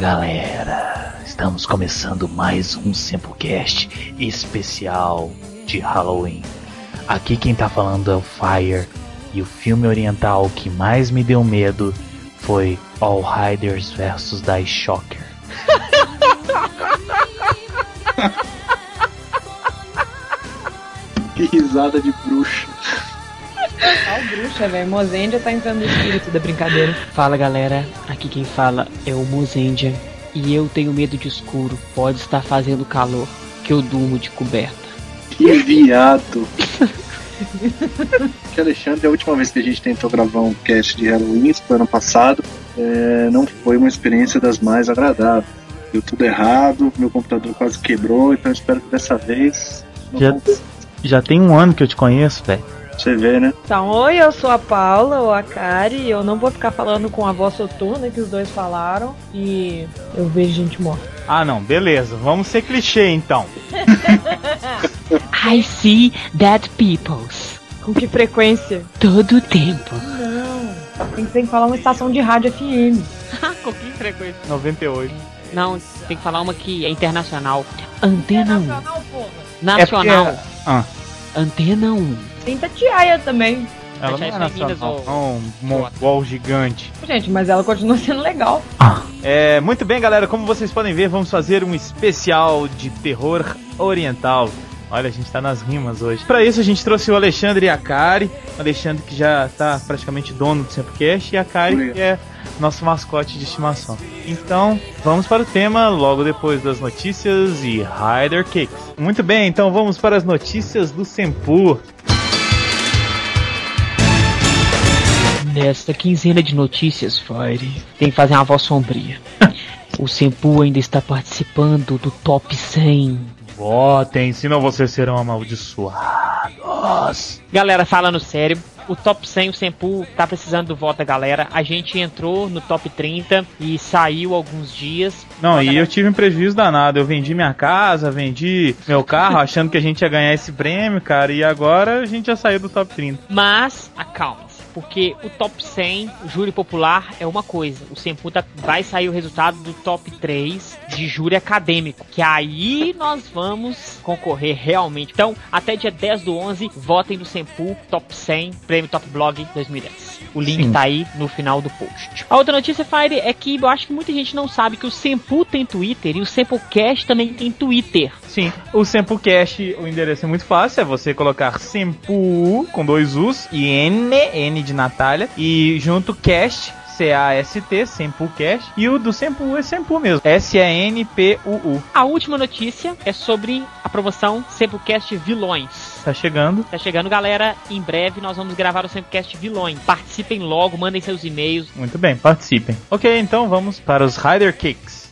galera, estamos começando mais um Samplecast especial de Halloween. Aqui quem tá falando é o Fire e o filme oriental que mais me deu medo foi All Riders vs Die Shocker. que risada de bruxa. Ó, bruxa, velho. Mozendia tá entrando no espírito da brincadeira. Fala galera, aqui quem fala é o Mozendia e eu tenho medo de escuro. Pode estar fazendo calor, que eu durmo de coberta. Que viado. que Alexandre, a última vez que a gente tentou gravar um cast de Halloween, foi ano passado, é, não foi uma experiência das mais agradáveis. Deu tudo errado, meu computador quase quebrou, então espero que dessa vez. Já, já tem um ano que eu te conheço, velho. Você vê, né? Então, oi, eu sou a Paula ou a Kari, e eu não vou ficar falando com a voz soturna que os dois falaram, e eu vejo gente morta. Ah, não, beleza. Vamos ser clichê então. I see dead peoples. Com que frequência? Todo o tempo. Não, tem que, tem que falar uma estação de rádio FM. Com que frequência? 98. Não, tem que falar uma que é internacional. Antena 1. Nacional, porra. Nacional. É porque- Ah, Antena 1. Tem Tatiaia também. ela não é nacional, ou- não, um mongol gigante. Gente, mas ela continua sendo legal. É, muito bem, galera. Como vocês podem ver, vamos fazer um especial de terror oriental. Olha, a gente tá nas rimas hoje. Pra isso, a gente trouxe o Alexandre e a Kari. O Alexandre, que já tá praticamente dono do Samplecast, e a Kari, que é nosso mascote de estimação. Então, vamos para o tema logo depois das notícias e Rider Cakes. Muito bem, então vamos para as notícias do Sempu. Nesta quinzena de notícias, Fire, tem que fazer uma voz sombria. o Sempu ainda está participando do Top 100. Votem, senão vocês serão amaldiçoados. Galera, falando sério, o top 100, o Sempu tá precisando do voto da galera. A gente entrou no top 30 e saiu alguns dias. Não, e eu tive um prejuízo danado. Eu vendi minha casa, vendi meu carro, achando que a gente ia ganhar esse prêmio, cara. E agora a gente já saiu do top 30. Mas, acalme-se. Porque o top 100, o júri popular, é uma coisa. O Sempu tá- vai sair o resultado do top 3 de júri acadêmico. Que aí nós vamos concorrer realmente. Então, até dia 10 do 11, votem no Sempu Top 100, Prêmio Top Blog 2010. O link Sim. tá aí no final do post. A outra notícia, Fire, é que eu acho que muita gente não sabe que o Sempu tem Twitter e o Semplecast também tem Twitter. Sim, o Sempocast, o endereço é muito fácil, é você colocar Sempu com dois U's e N, N de Natália, e junto Cast, C-A-S-T, Sempocast, e o do Sempu é Sempu mesmo, S-E-N-P-U-U. A última notícia é sobre a promoção Semplecast Vilões. Tá chegando. Tá chegando, galera. Em breve nós vamos gravar o Semplecast Vilões. Participem logo, mandem seus e-mails. Muito bem, participem. Ok, então vamos para os Rider Kicks.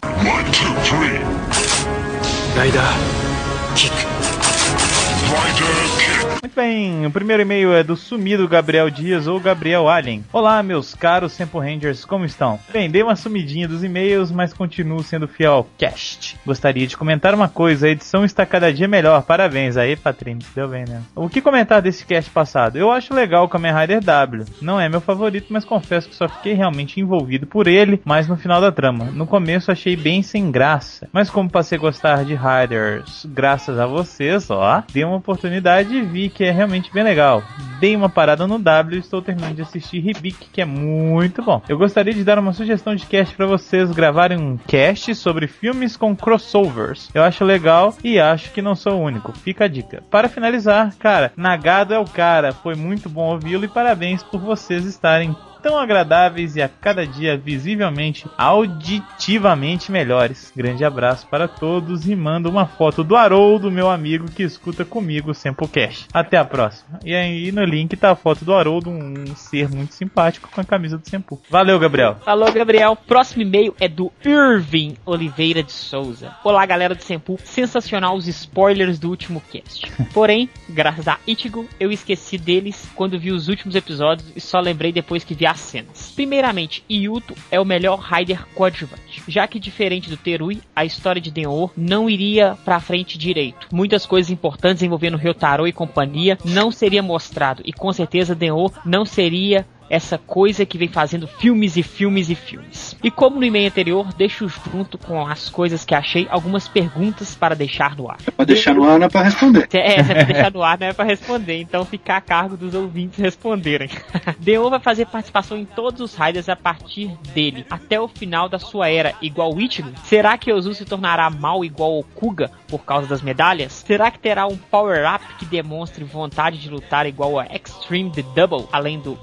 Muito bem, o primeiro e-mail é do sumido Gabriel Dias ou Gabriel Allen. Olá, meus caros Sample Rangers, como estão? Bem, dei uma sumidinha dos e-mails, mas continuo sendo fiel ao cast. Gostaria de comentar uma coisa, a edição está cada dia melhor, parabéns aí, Patrícia, deu bem né? O que comentar desse cast passado? Eu acho legal o Kamen Rider W. Não é meu favorito, mas confesso que só fiquei realmente envolvido por ele, mais no final da trama. No começo achei bem sem graça, mas como passei a gostar de Riders graças a vocês, ó, dei uma oportunidade e vi que é realmente bem legal. Dei uma parada no W e estou terminando de assistir Ribic, que é muito bom. Eu gostaria de dar uma sugestão de cast para vocês gravarem um cast sobre filmes com crossovers. Eu acho legal e acho que não sou o único. Fica a dica. Para finalizar, cara, Nagado é o cara. Foi muito bom ouvi-lo e parabéns por vocês estarem tão agradáveis e a cada dia visivelmente, auditivamente melhores. Grande abraço para todos e mando uma foto do Haroldo, meu amigo que escuta comigo o Samplecast. Até a próxima. E aí no link tá a foto do Haroldo, um ser muito simpático com a camisa do Sempu. Valeu, Gabriel. Falou, Gabriel. Próximo e-mail é do Irving Oliveira de Souza. Olá, galera do Sempu. Sensacional os spoilers do último cast. Porém, graças a Ichigo, eu esqueci deles quando vi os últimos episódios e só lembrei depois que vi as cenas. Primeiramente, Yuto é o melhor Rider coadjuvante, já que diferente do Terui, a história de Denor não iria pra frente direito. Muitas coisas importantes envolvendo Ryotaro e companhia não seria mostrado e com certeza Denor não seria essa coisa que vem fazendo filmes e filmes e filmes. E como no e-mail anterior, deixo junto com as coisas que achei algumas perguntas para deixar no ar. É pra deixar no ar, não é pra responder. É, é pra deixar no ar, não é pra responder, então fica a cargo dos ouvintes responderem. Deo vai fazer participação em todos os Raiders a partir dele, até o final da sua era, igual Ichigo? Será que Ozu se tornará mal igual o Kuga por causa das medalhas? Será que terá um power-up que demonstre vontade de lutar igual a Extreme The Double, além do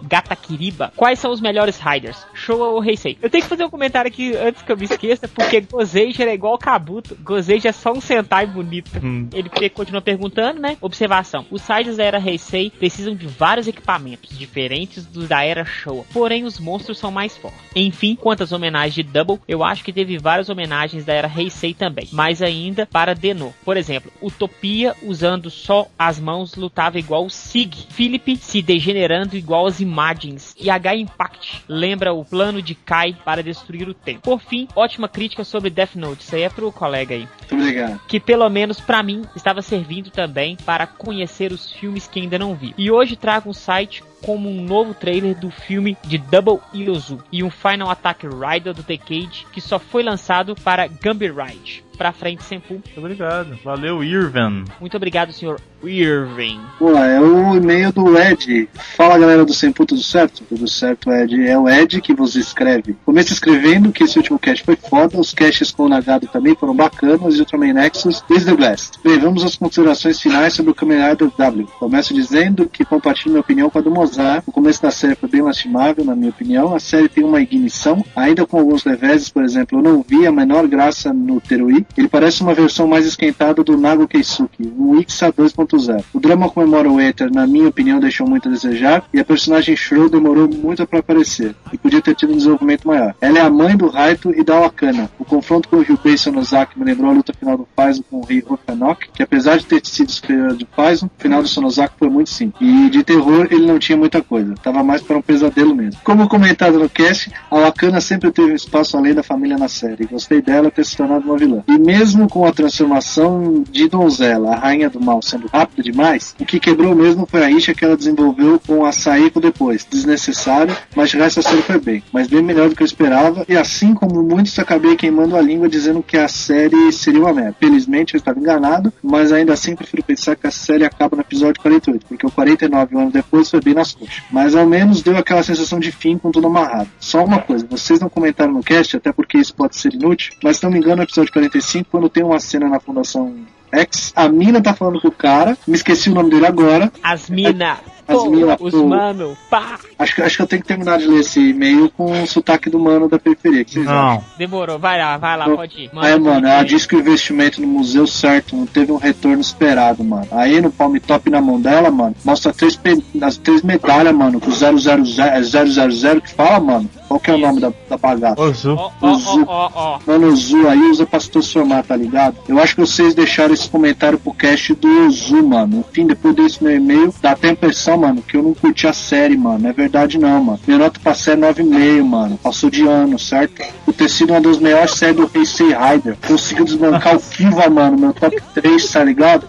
Gatakiriba? Quais são os melhores Riders? Showa ou Heisei? Eu tenho que fazer um comentário aqui antes que eu me esqueça, porque Gozeija é igual Kabuto. Gozeija é só um Sentai bonito. Hum. Ele continua perguntando, né? Observação. Os Riders da era Heisei precisam de vários equipamentos diferentes dos da era Showa, porém os monstros são mais fortes. Enfim, quanto às homenagens de Double, eu acho que teve várias homenagens da era Heisei também, mais ainda para Deno. Por exemplo, Utopia usando só as mãos lutava igual o Sig, Philip se degenerando igual as imagens e H Impact lembra o plano de Kai para destruir o tempo. Por fim, ótima crítica sobre Death Note, isso aí é pro colega aí. Muito obrigado. Que pelo menos para mim estava servindo também para conhecer os filmes que ainda não vi. E hoje trago um site como um novo trailer do filme de Double Iozu e um Final Attack Rider do Decade que só foi lançado para Gumby Ride. Pra frente, Senpu. Muito obrigado. Valeu, Irvin. Muito obrigado, senhor Irving. Vamos lá, é o e-mail do Ed. Fala galera do Sempu, tudo certo? Tudo certo, Ed. É o Ed que vos escreve. Começa escrevendo que esse último cast foi foda, os casts com o Nagado também foram bacanas e o Ultraman Nexus is the best. Bem, vamos às considerações finais sobre o Kamen Rider W. Começo dizendo que compartilho minha opinião com a do Mozart. O começo da série foi bem lastimável, na minha opinião. A série tem uma ignição, ainda com alguns reveses, por exemplo, eu não vi a menor graça no Terui. Ele parece uma versão mais esquentada do Nago Keisuke, um Ixa 2.0. O drama comemora o Ether, na minha opinião, deixou muito a desejar, e a personagem Shrew demorou muito para aparecer, e podia ter tido um desenvolvimento maior. Ela é a mãe do Raito e da Wakana. O confronto com o Ryubei Sonozaki me lembrou a luta final do Faizo com o Rei Hokanok, que apesar de ter sido superior de Faizo, o final do Sonozaki foi muito simples. E de terror ele não tinha muita coisa, tava mais para um pesadelo mesmo. Como comentado no cast, a Wakana sempre teve um espaço além da família na série, gostei dela ter se tornado uma vilã. E mesmo com a transformação de donzela, a rainha do mal sendo rápida demais, o que quebrou mesmo foi a rixa que ela desenvolveu com a Saiko depois. Desnecessário, mas de resto a série foi bem. Mas bem melhor do que eu esperava, e assim como muitos acabei queimando a língua dizendo que a série seria uma merda. Felizmente eu estava enganado, mas ainda assim prefiro pensar que a série acaba no episódio 48, porque o 49 anos depois foi bem nas coxas. Mas ao menos deu aquela sensação de fim com tudo amarrado. Só uma coisa, vocês não comentaram no cast, até porque isso pode ser inútil, mas se não me engano, no episódio 45, quando tem uma cena na Fundação X, a mina tá falando com o cara, me esqueci o nome dele agora. As mina. As Pô, mina, os mano, pá. Acho que, acho que eu tenho que terminar de ler esse e-mail com o sotaque do mano da periferia. Que vocês acham? Não. Demorou, vai lá, vai lá, Não. pode ir. É, mano, ela disse que o investimento no museu certo não teve um retorno esperado, mano. Aí no palm top na mão dela, mano, mostra três, pe- as três medalhas, mano, com 000, 000 que fala, mano. Qual que é o nome da, da bagaça? Ozu. Ó, ó, ó, ó, ó. Mano, o Zu aí usa pra se transformar, tá ligado? Eu acho que vocês deixaram esse comentário pro cast do Zu, mano. Enfim, depois desse meu e-mail, dá até a impressão, mano, que eu não curti a série, mano. Não é verdade não, mano. Minha nota pra série é 9,5, mano. Passou de ano, certo? Por ter sido uma das melhores séries do Heisei Rider. Conseguiu desbancar o Kiva, mano, meu top 3, tá ligado?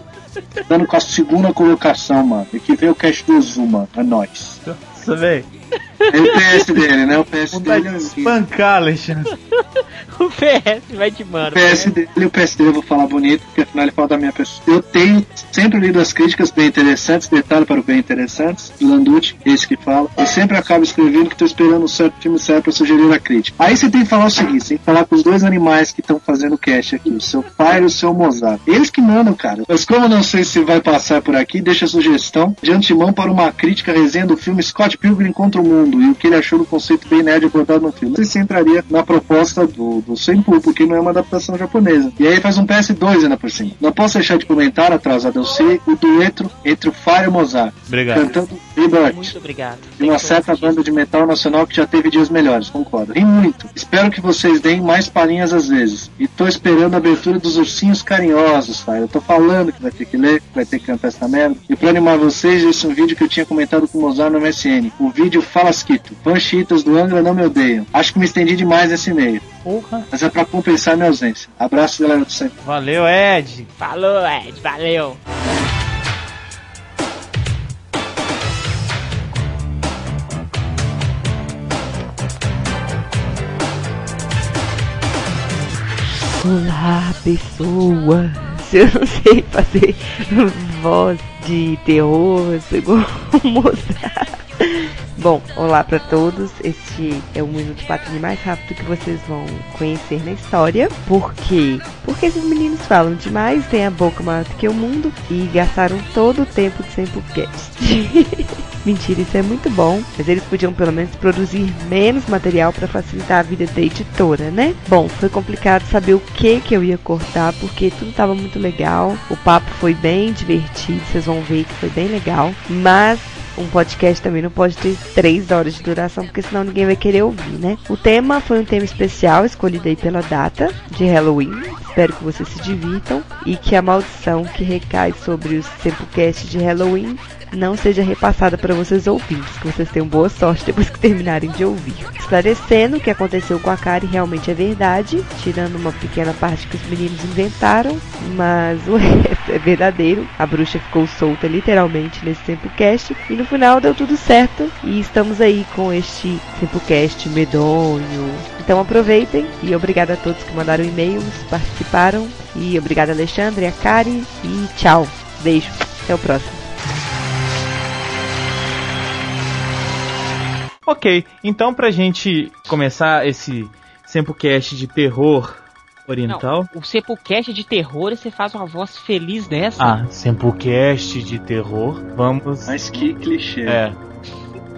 Dando com a segunda colocação, mano. E que veio o cast do Zu, mano. É nóis. Nossa, velho. É o PS dele, né? O PS Vontade dele de é espancar, Alexandre. O PS vai de mano. O PS dele e o PS dele eu vou falar bonito, porque afinal ele fala da minha pessoa. Eu tenho sempre lido as críticas bem interessantes, detalhe para o bem interessantes, do Landucci, esse que fala. Eu sempre acabo escrevendo que estou esperando um certo filme certo para sugerir a crítica. Aí você tem que falar o seguinte: você tem que falar com os dois animais que estão fazendo o cast aqui, o seu pai e o seu Mozart. Eles que mandam, cara. Mas como eu não sei se vai passar por aqui, deixa a sugestão de antemão para uma crítica resenha do filme Scott Pilgrim contra o Mundo e o que ele achou do conceito bem nerd abordado no filme. Não sei se entraria na proposta do, do Senpu, porque não é uma adaptação japonesa. E aí faz um PS2 ainda por cima. Não posso deixar de comentar, atrasado eu sei, o dueto entre o Fire e o Mozart, Obrigado. cantando Rebirth. Muito obrigado. De uma certa banda de metal nacional que já teve dias melhores, concordo. Ri muito. Espero que vocês deem mais palhinhas às vezes. E tô esperando a abertura dos ursinhos carinhosos, tá? Eu tô falando que vai ter que ler, que vai ter que cantar essa merda. E pra animar vocês, esse é um vídeo que eu tinha comentado com o Mozart no MSN. O vídeo Fala Panchitas do Angra não me odeiam. Acho que me estendi demais nesse meio. Porra. Mas é pra compensar minha ausência. Abraço, galera do sempre. Valeu, Ed. Falou, Ed. Valeu. Olá, pessoa. Eu não sei fazer voz de terror, segundo mostrar. Bom, olá para todos. Este é o Minuto Patrulha mais rápido que vocês vão conhecer na história. Por quê? Porque esses meninos falam demais, têm a boca maior do que o mundo e gastaram todo o tempo de Sempocast. Mentira, isso é muito bom, mas eles podiam pelo menos produzir menos material para facilitar a vida da editora, né? Bom, foi complicado saber o que que eu ia cortar porque tudo estava muito legal. O papo foi bem divertido, vocês vão ver que foi bem legal, mas um podcast também não pode ter três horas de duração, porque senão ninguém vai querer ouvir, né? O tema foi um tema especial, escolhido aí pela data de Halloween. Espero que vocês se divirtam e que a maldição que recai sobre os Sempocast de Halloween não seja repassada para vocês ouvintes, que vocês tenham boa sorte depois que terminarem de ouvir. Esclarecendo o que aconteceu com a Kari realmente é verdade, tirando uma pequena parte que os meninos inventaram, mas o resto é verdadeiro. A bruxa ficou solta literalmente nesse Tempocast e no final deu tudo certo e estamos aí com este Tempocast medonho. Então aproveitem e obrigado a todos que mandaram e-mails, participaram e obrigado Alexandre, a Kari e tchau. Beijo. Até o próximo. Ok, então pra gente começar esse Sempocast de terror oriental. Não, o Sepulcast de terror, você faz uma voz feliz dessa. Ah, Sempocast de terror. Vamos. Mas que clichê. É.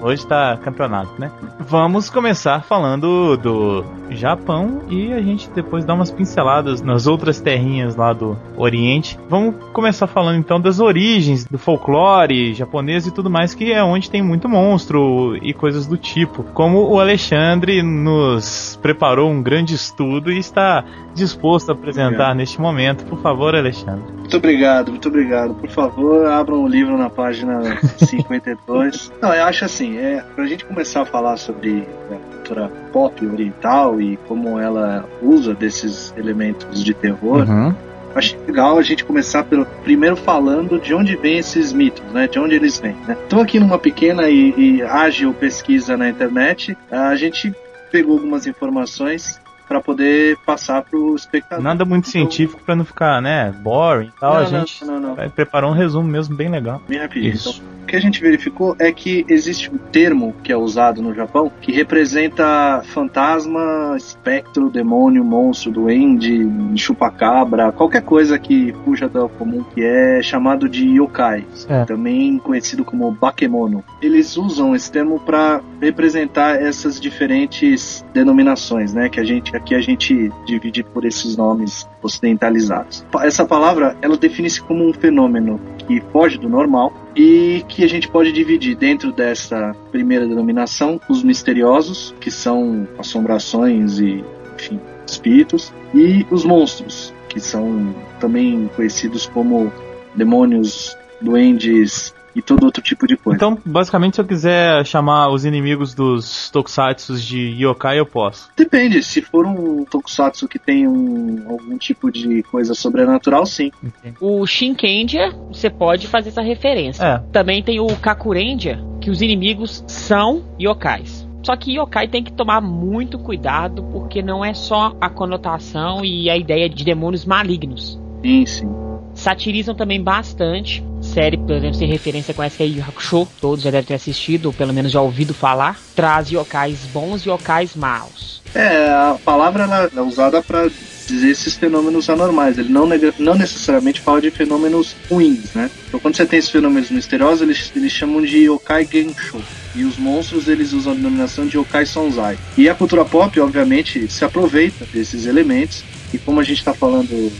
Hoje tá campeonato, né? Vamos começar falando do Japão e a gente depois dá umas pinceladas nas outras terrinhas lá do Oriente. Vamos começar falando então das origens do folclore japonês e tudo mais, que é onde tem muito monstro e coisas do tipo. Como o Alexandre nos preparou um grande estudo e está disposto a apresentar Obrigado. neste momento. Por favor, Alexandre. Muito obrigado, muito obrigado. Por favor, abram o livro na página 52. Não, eu acho assim, é, pra gente começar a falar sobre a cultura pop oriental e como ela usa desses elementos de terror, Uhum. Acho legal a gente começar pelo primeiro falando de onde vêm esses mitos, né? De onde eles vêm, né? Então aqui numa pequena e, e ágil pesquisa na internet, a gente pegou algumas informações para poder passar pro espectador. Nada muito científico pra não ficar, né, boring e tal. Não, a gente não, não. vai preparar um resumo mesmo bem legal. Bem rapidinho. Isso. Então, o que a gente verificou é que existe um termo que é usado no Japão que representa fantasma, espectro, demônio, monstro, duende, chupacabra, qualquer coisa que fuja do comum, que é chamado de yokai, É. também conhecido como bakemono. Eles usam esse termo para representar essas diferentes denominações, né? Que a gente aqui a gente divide por esses nomes ocidentalizados. Essa palavra ela define-se como um fenômeno que foge do normal e que a gente pode dividir dentro dessa primeira denominação os misteriosos, que são assombrações e, enfim, espíritos, e os monstros, que são também conhecidos como demônios, duendes e todo outro tipo de coisa. Então, basicamente, se eu quiser chamar os inimigos dos tokusatsu de yokai, eu posso. Depende, se for um tokusatsu que tem um, algum tipo de coisa sobrenatural, sim. O Shinkendia, você pode fazer essa referência. É. Também tem o Kakurendia, que os inimigos são yokais. Só que yokai tem que tomar muito cuidado, porque não é só a conotação e a ideia de demônios malignos. Sim, sim. Satirizam também bastante. Série, por exemplo, sem referência com essa Yu Hakusho, todos já devem ter assistido, ou pelo menos já ouvido falar. Traz yokais bons e yokais maus. É, a palavra ela é usada para dizer esses fenômenos anormais. Ele não, não necessariamente fala de fenômenos ruins, né? Então, quando você tem esses fenômenos misteriosos, eles, eles chamam de yokai gensho. E os monstros, eles usam a denominação de yokai sonzai. E a cultura pop, obviamente, se aproveita desses elementos. E como a gente está falando,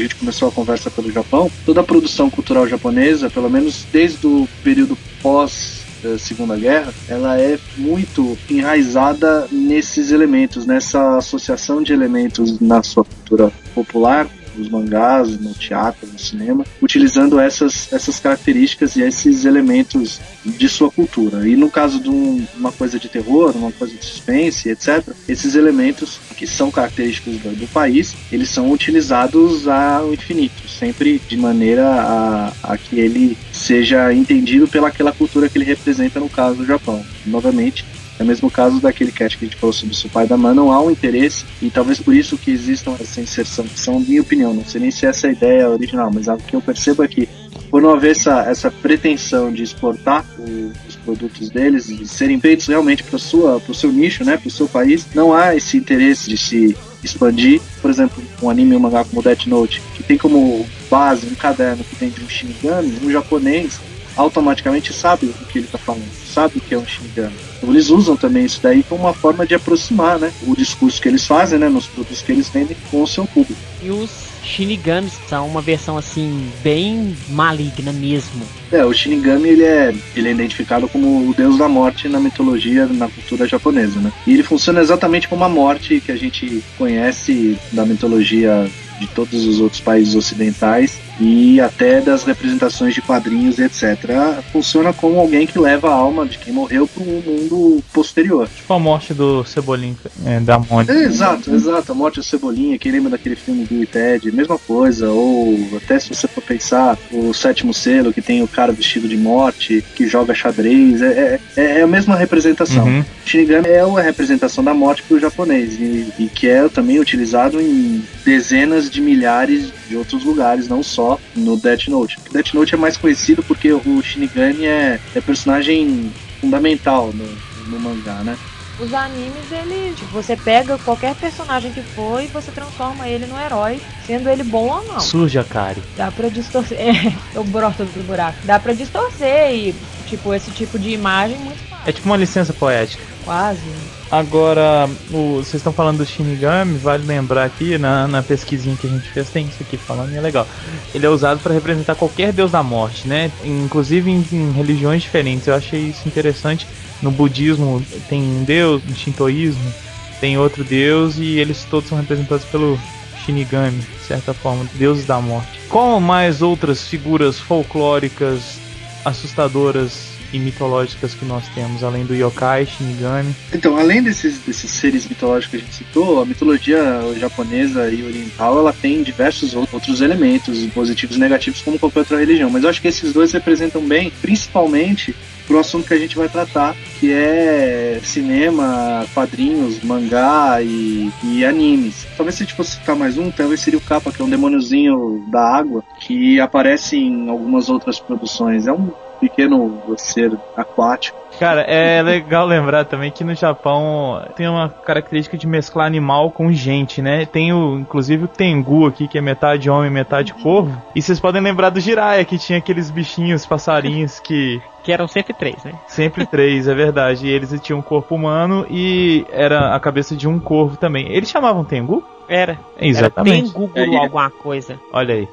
a gente começou a conversa pelo Japão, toda a produção cultural japonesa, pelo menos desde o período pós eh, Segunda Guerra, ela é muito enraizada nesses elementos, nessa associação de elementos na sua cultura popular, nos mangás, no teatro, no cinema, utilizando essas, essas características e esses elementos de sua cultura. E no caso de um- uma coisa de terror, uma coisa de suspense, etc., esses elementos que são característicos do, do país, eles são utilizados ao infinito, sempre de maneira a, a que ele seja entendido pelaquela cultura que ele representa, no caso do Japão. Novamente, É o mesmo caso daquele cast que a gente falou sobre o Spider-Man, não há um interesse, e talvez por isso que existam essa inserção, são minha opinião, não sei nem se essa é a ideia original, mas o que eu percebo é que por não haver essa, essa pretensão de exportar o, os produtos deles e serem feitos realmente para o seu nicho, né, para o seu país, não há esse interesse de se expandir. Por exemplo, um anime ou um mangá como Death Note, que tem como base um caderno que tem de um Shinigami, um japonês automaticamente sabe o que ele está falando, sabe o que é um Shinigami. Então eles usam também isso daí como uma forma de aproximar né, o discurso que eles fazem né, nos produtos que eles vendem com o seu público. E os Shinigamis são uma versão assim bem maligna mesmo. É, o Shinigami ele é, ele é identificado como o deus da morte na mitologia, na cultura japonesa, né? E ele funciona exatamente como a morte que a gente conhece da mitologia de todos os outros países ocidentais e até das representações de quadrinhos, etc. Funciona como alguém que leva a alma de quem morreu para um mundo posterior. Tipo a morte do Cebolinha, é, da Mônica. É, exato, exato. A morte do Cebolinha, quem lembra daquele filme do e Ted, mesma coisa. Ou até se você for pensar, o Sétimo Selo, que tem o cara vestido de morte, que joga xadrez, é, é, é a mesma representação. Uhum. Shinigami é uma representação da morte para o japonês e, e que é também utilizado em dezenas de milhares de outros lugares, não só no Death Note. O Death Note é mais conhecido porque o Shinigami é, é personagem fundamental no, no mangá, né? Os animes, ele, tipo, você pega qualquer personagem que for e você transforma ele no herói, sendo ele bom ou não. Suja, Kari. Dá pra distorcer. É, eu broto do buraco. Dá pra distorcer e, tipo, esse tipo de imagem muito fácil. É tipo uma licença poética. Quase. Agora, o, vocês estão falando do Shinigami, vale lembrar aqui, na, na pesquisinha que a gente fez, tem isso aqui falando e é legal. Ele é usado para representar qualquer deus da morte, né? Inclusive em, em, religiões diferentes. Eu achei isso interessante. No budismo tem um deus, no shintoísmo tem outro deus e eles todos são representados pelo Shinigami, de certa forma, deuses da morte. Qual mais outras figuras folclóricas assustadoras e mitológicas que nós temos, além do yokai, Shinigami. Então, além desses, desses seres mitológicos que a gente citou, a mitologia japonesa e oriental ela tem diversos outros elementos, positivos e negativos, como qualquer outra religião. Mas eu acho que esses dois representam bem, principalmente pro assunto que a gente vai tratar, que é cinema, quadrinhos, mangá e, e animes. Talvez se a gente fosse citar mais um, talvez seria o Kappa, que é um demôniozinho da água, que aparece em algumas outras produções. É um pequeno ser aquático. Cara, é legal lembrar também que no Japão tem uma característica de mesclar animal com gente, né? Tem o, inclusive o Tengu aqui, que é metade homem, metade corvo. E vocês podem lembrar do Jiraiya, que tinha aqueles bichinhos, passarinhos que que eram sempre três, né? Sempre três, é verdade. E eles tinham um corpo humano e era a cabeça de um corvo também. Eles chamavam Tengu? Era. Exatamente. Era Tengu Guru é, alguma coisa. Olha aí.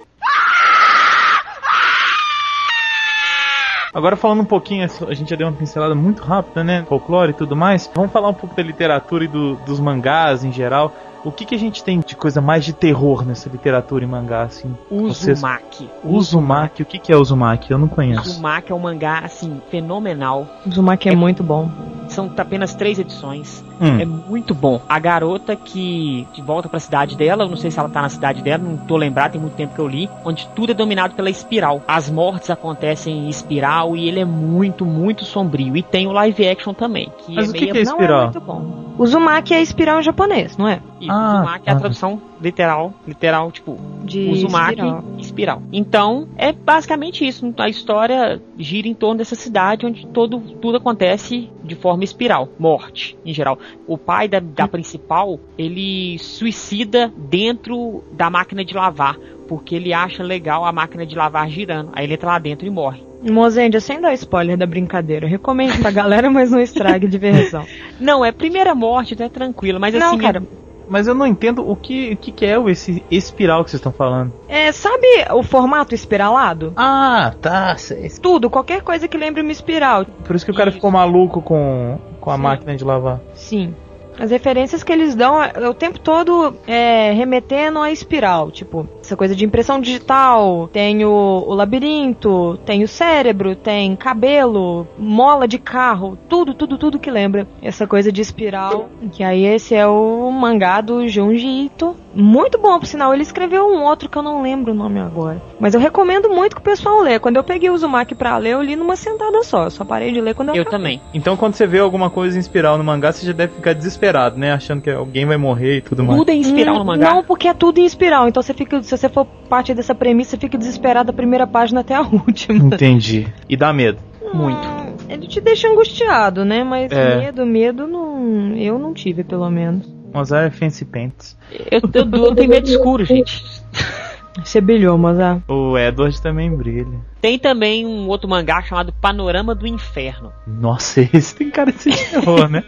Agora falando um pouquinho, a gente já deu uma pincelada muito rápida, né? Folclore e tudo mais. Vamos falar um pouco da literatura e do, dos mangás em geral. O que, que a gente tem de coisa mais de terror nessa literatura e mangá, assim? Uzumaki. Vocês... Uzumaki, o que, que é Uzumaki? Eu não conheço. Uzumaki é um mangá, assim, fenomenal. Uzumaki é, é muito bom. São apenas três edições. Hum. É muito bom. A garota que volta para a cidade dela, eu não sei se ela tá na cidade dela, não tô lembrado, tem muito tempo que eu li, onde tudo é dominado pela espiral. As mortes acontecem em espiral e ele é muito, muito sombrio. E tem o live action também, que Mas é o que, meio... que é espiral? Não é muito bom. Uzumaki é espiral em japonês, não é? Isso, ah, Uzumaki é a tá. tradução literal, literal, tipo, de Uzumaki espiral. espiral. Então, é basicamente isso. A história gira em torno dessa cidade onde todo, tudo acontece de forma espiral. Morte, em geral. O pai da, da principal, ele suicida dentro da máquina de lavar, porque ele acha legal a máquina de lavar girando. Aí ele entra lá dentro e morre. Mozendia, sem dar spoiler da brincadeira, recomendo pra galera, mas não estrague diversão. não, é primeira morte, então é tranquilo, mas não, assim. Cara, mas eu não entendo o que, o que, que é esse espiral que vocês estão falando. É, sabe o formato espiralado? Ah, tá. Sei. Tudo, qualquer coisa que lembre uma espiral. Por isso que o cara isso. ficou maluco com, com a Sim. máquina de lavar. Sim. As referências que eles dão é o tempo todo é, remetendo à espiral, tipo, essa coisa de impressão digital, tem o, o, labirinto, tem o cérebro, tem cabelo, mola de carro, tudo, tudo, tudo que lembra essa coisa de espiral. Que aí esse é o mangá do Junji Ito, Muito bom, por sinal. Ele escreveu um outro que eu não lembro o nome agora. Mas eu recomendo muito que o pessoal lê. Quando eu peguei o Uzumaki pra ler, eu li numa sentada só. Eu só parei de ler quando eu Eu acabei. também. Então quando você vê alguma coisa em espiral no mangá, você já deve ficar desesperado, né? Achando que alguém vai morrer e tudo mais. Tudo é inspiral no Hum, mangá. Não, porque é tudo em espiral. Então você fica, se você for parte dessa premissa, você fica desesperado da primeira página até a última. Entendi. E dá medo. Muito. Hum, Ele te deixa angustiado, né? Mas É. medo, medo não. Eu não tive, pelo menos. Mozart é fancy pants. Eu, eu, eu tenho medo escuro, gente. Você brilhou, Mozart. O Edward também brilha. Tem também um outro mangá chamado Panorama do Inferno. Nossa, esse tem cara de ser de terror, né?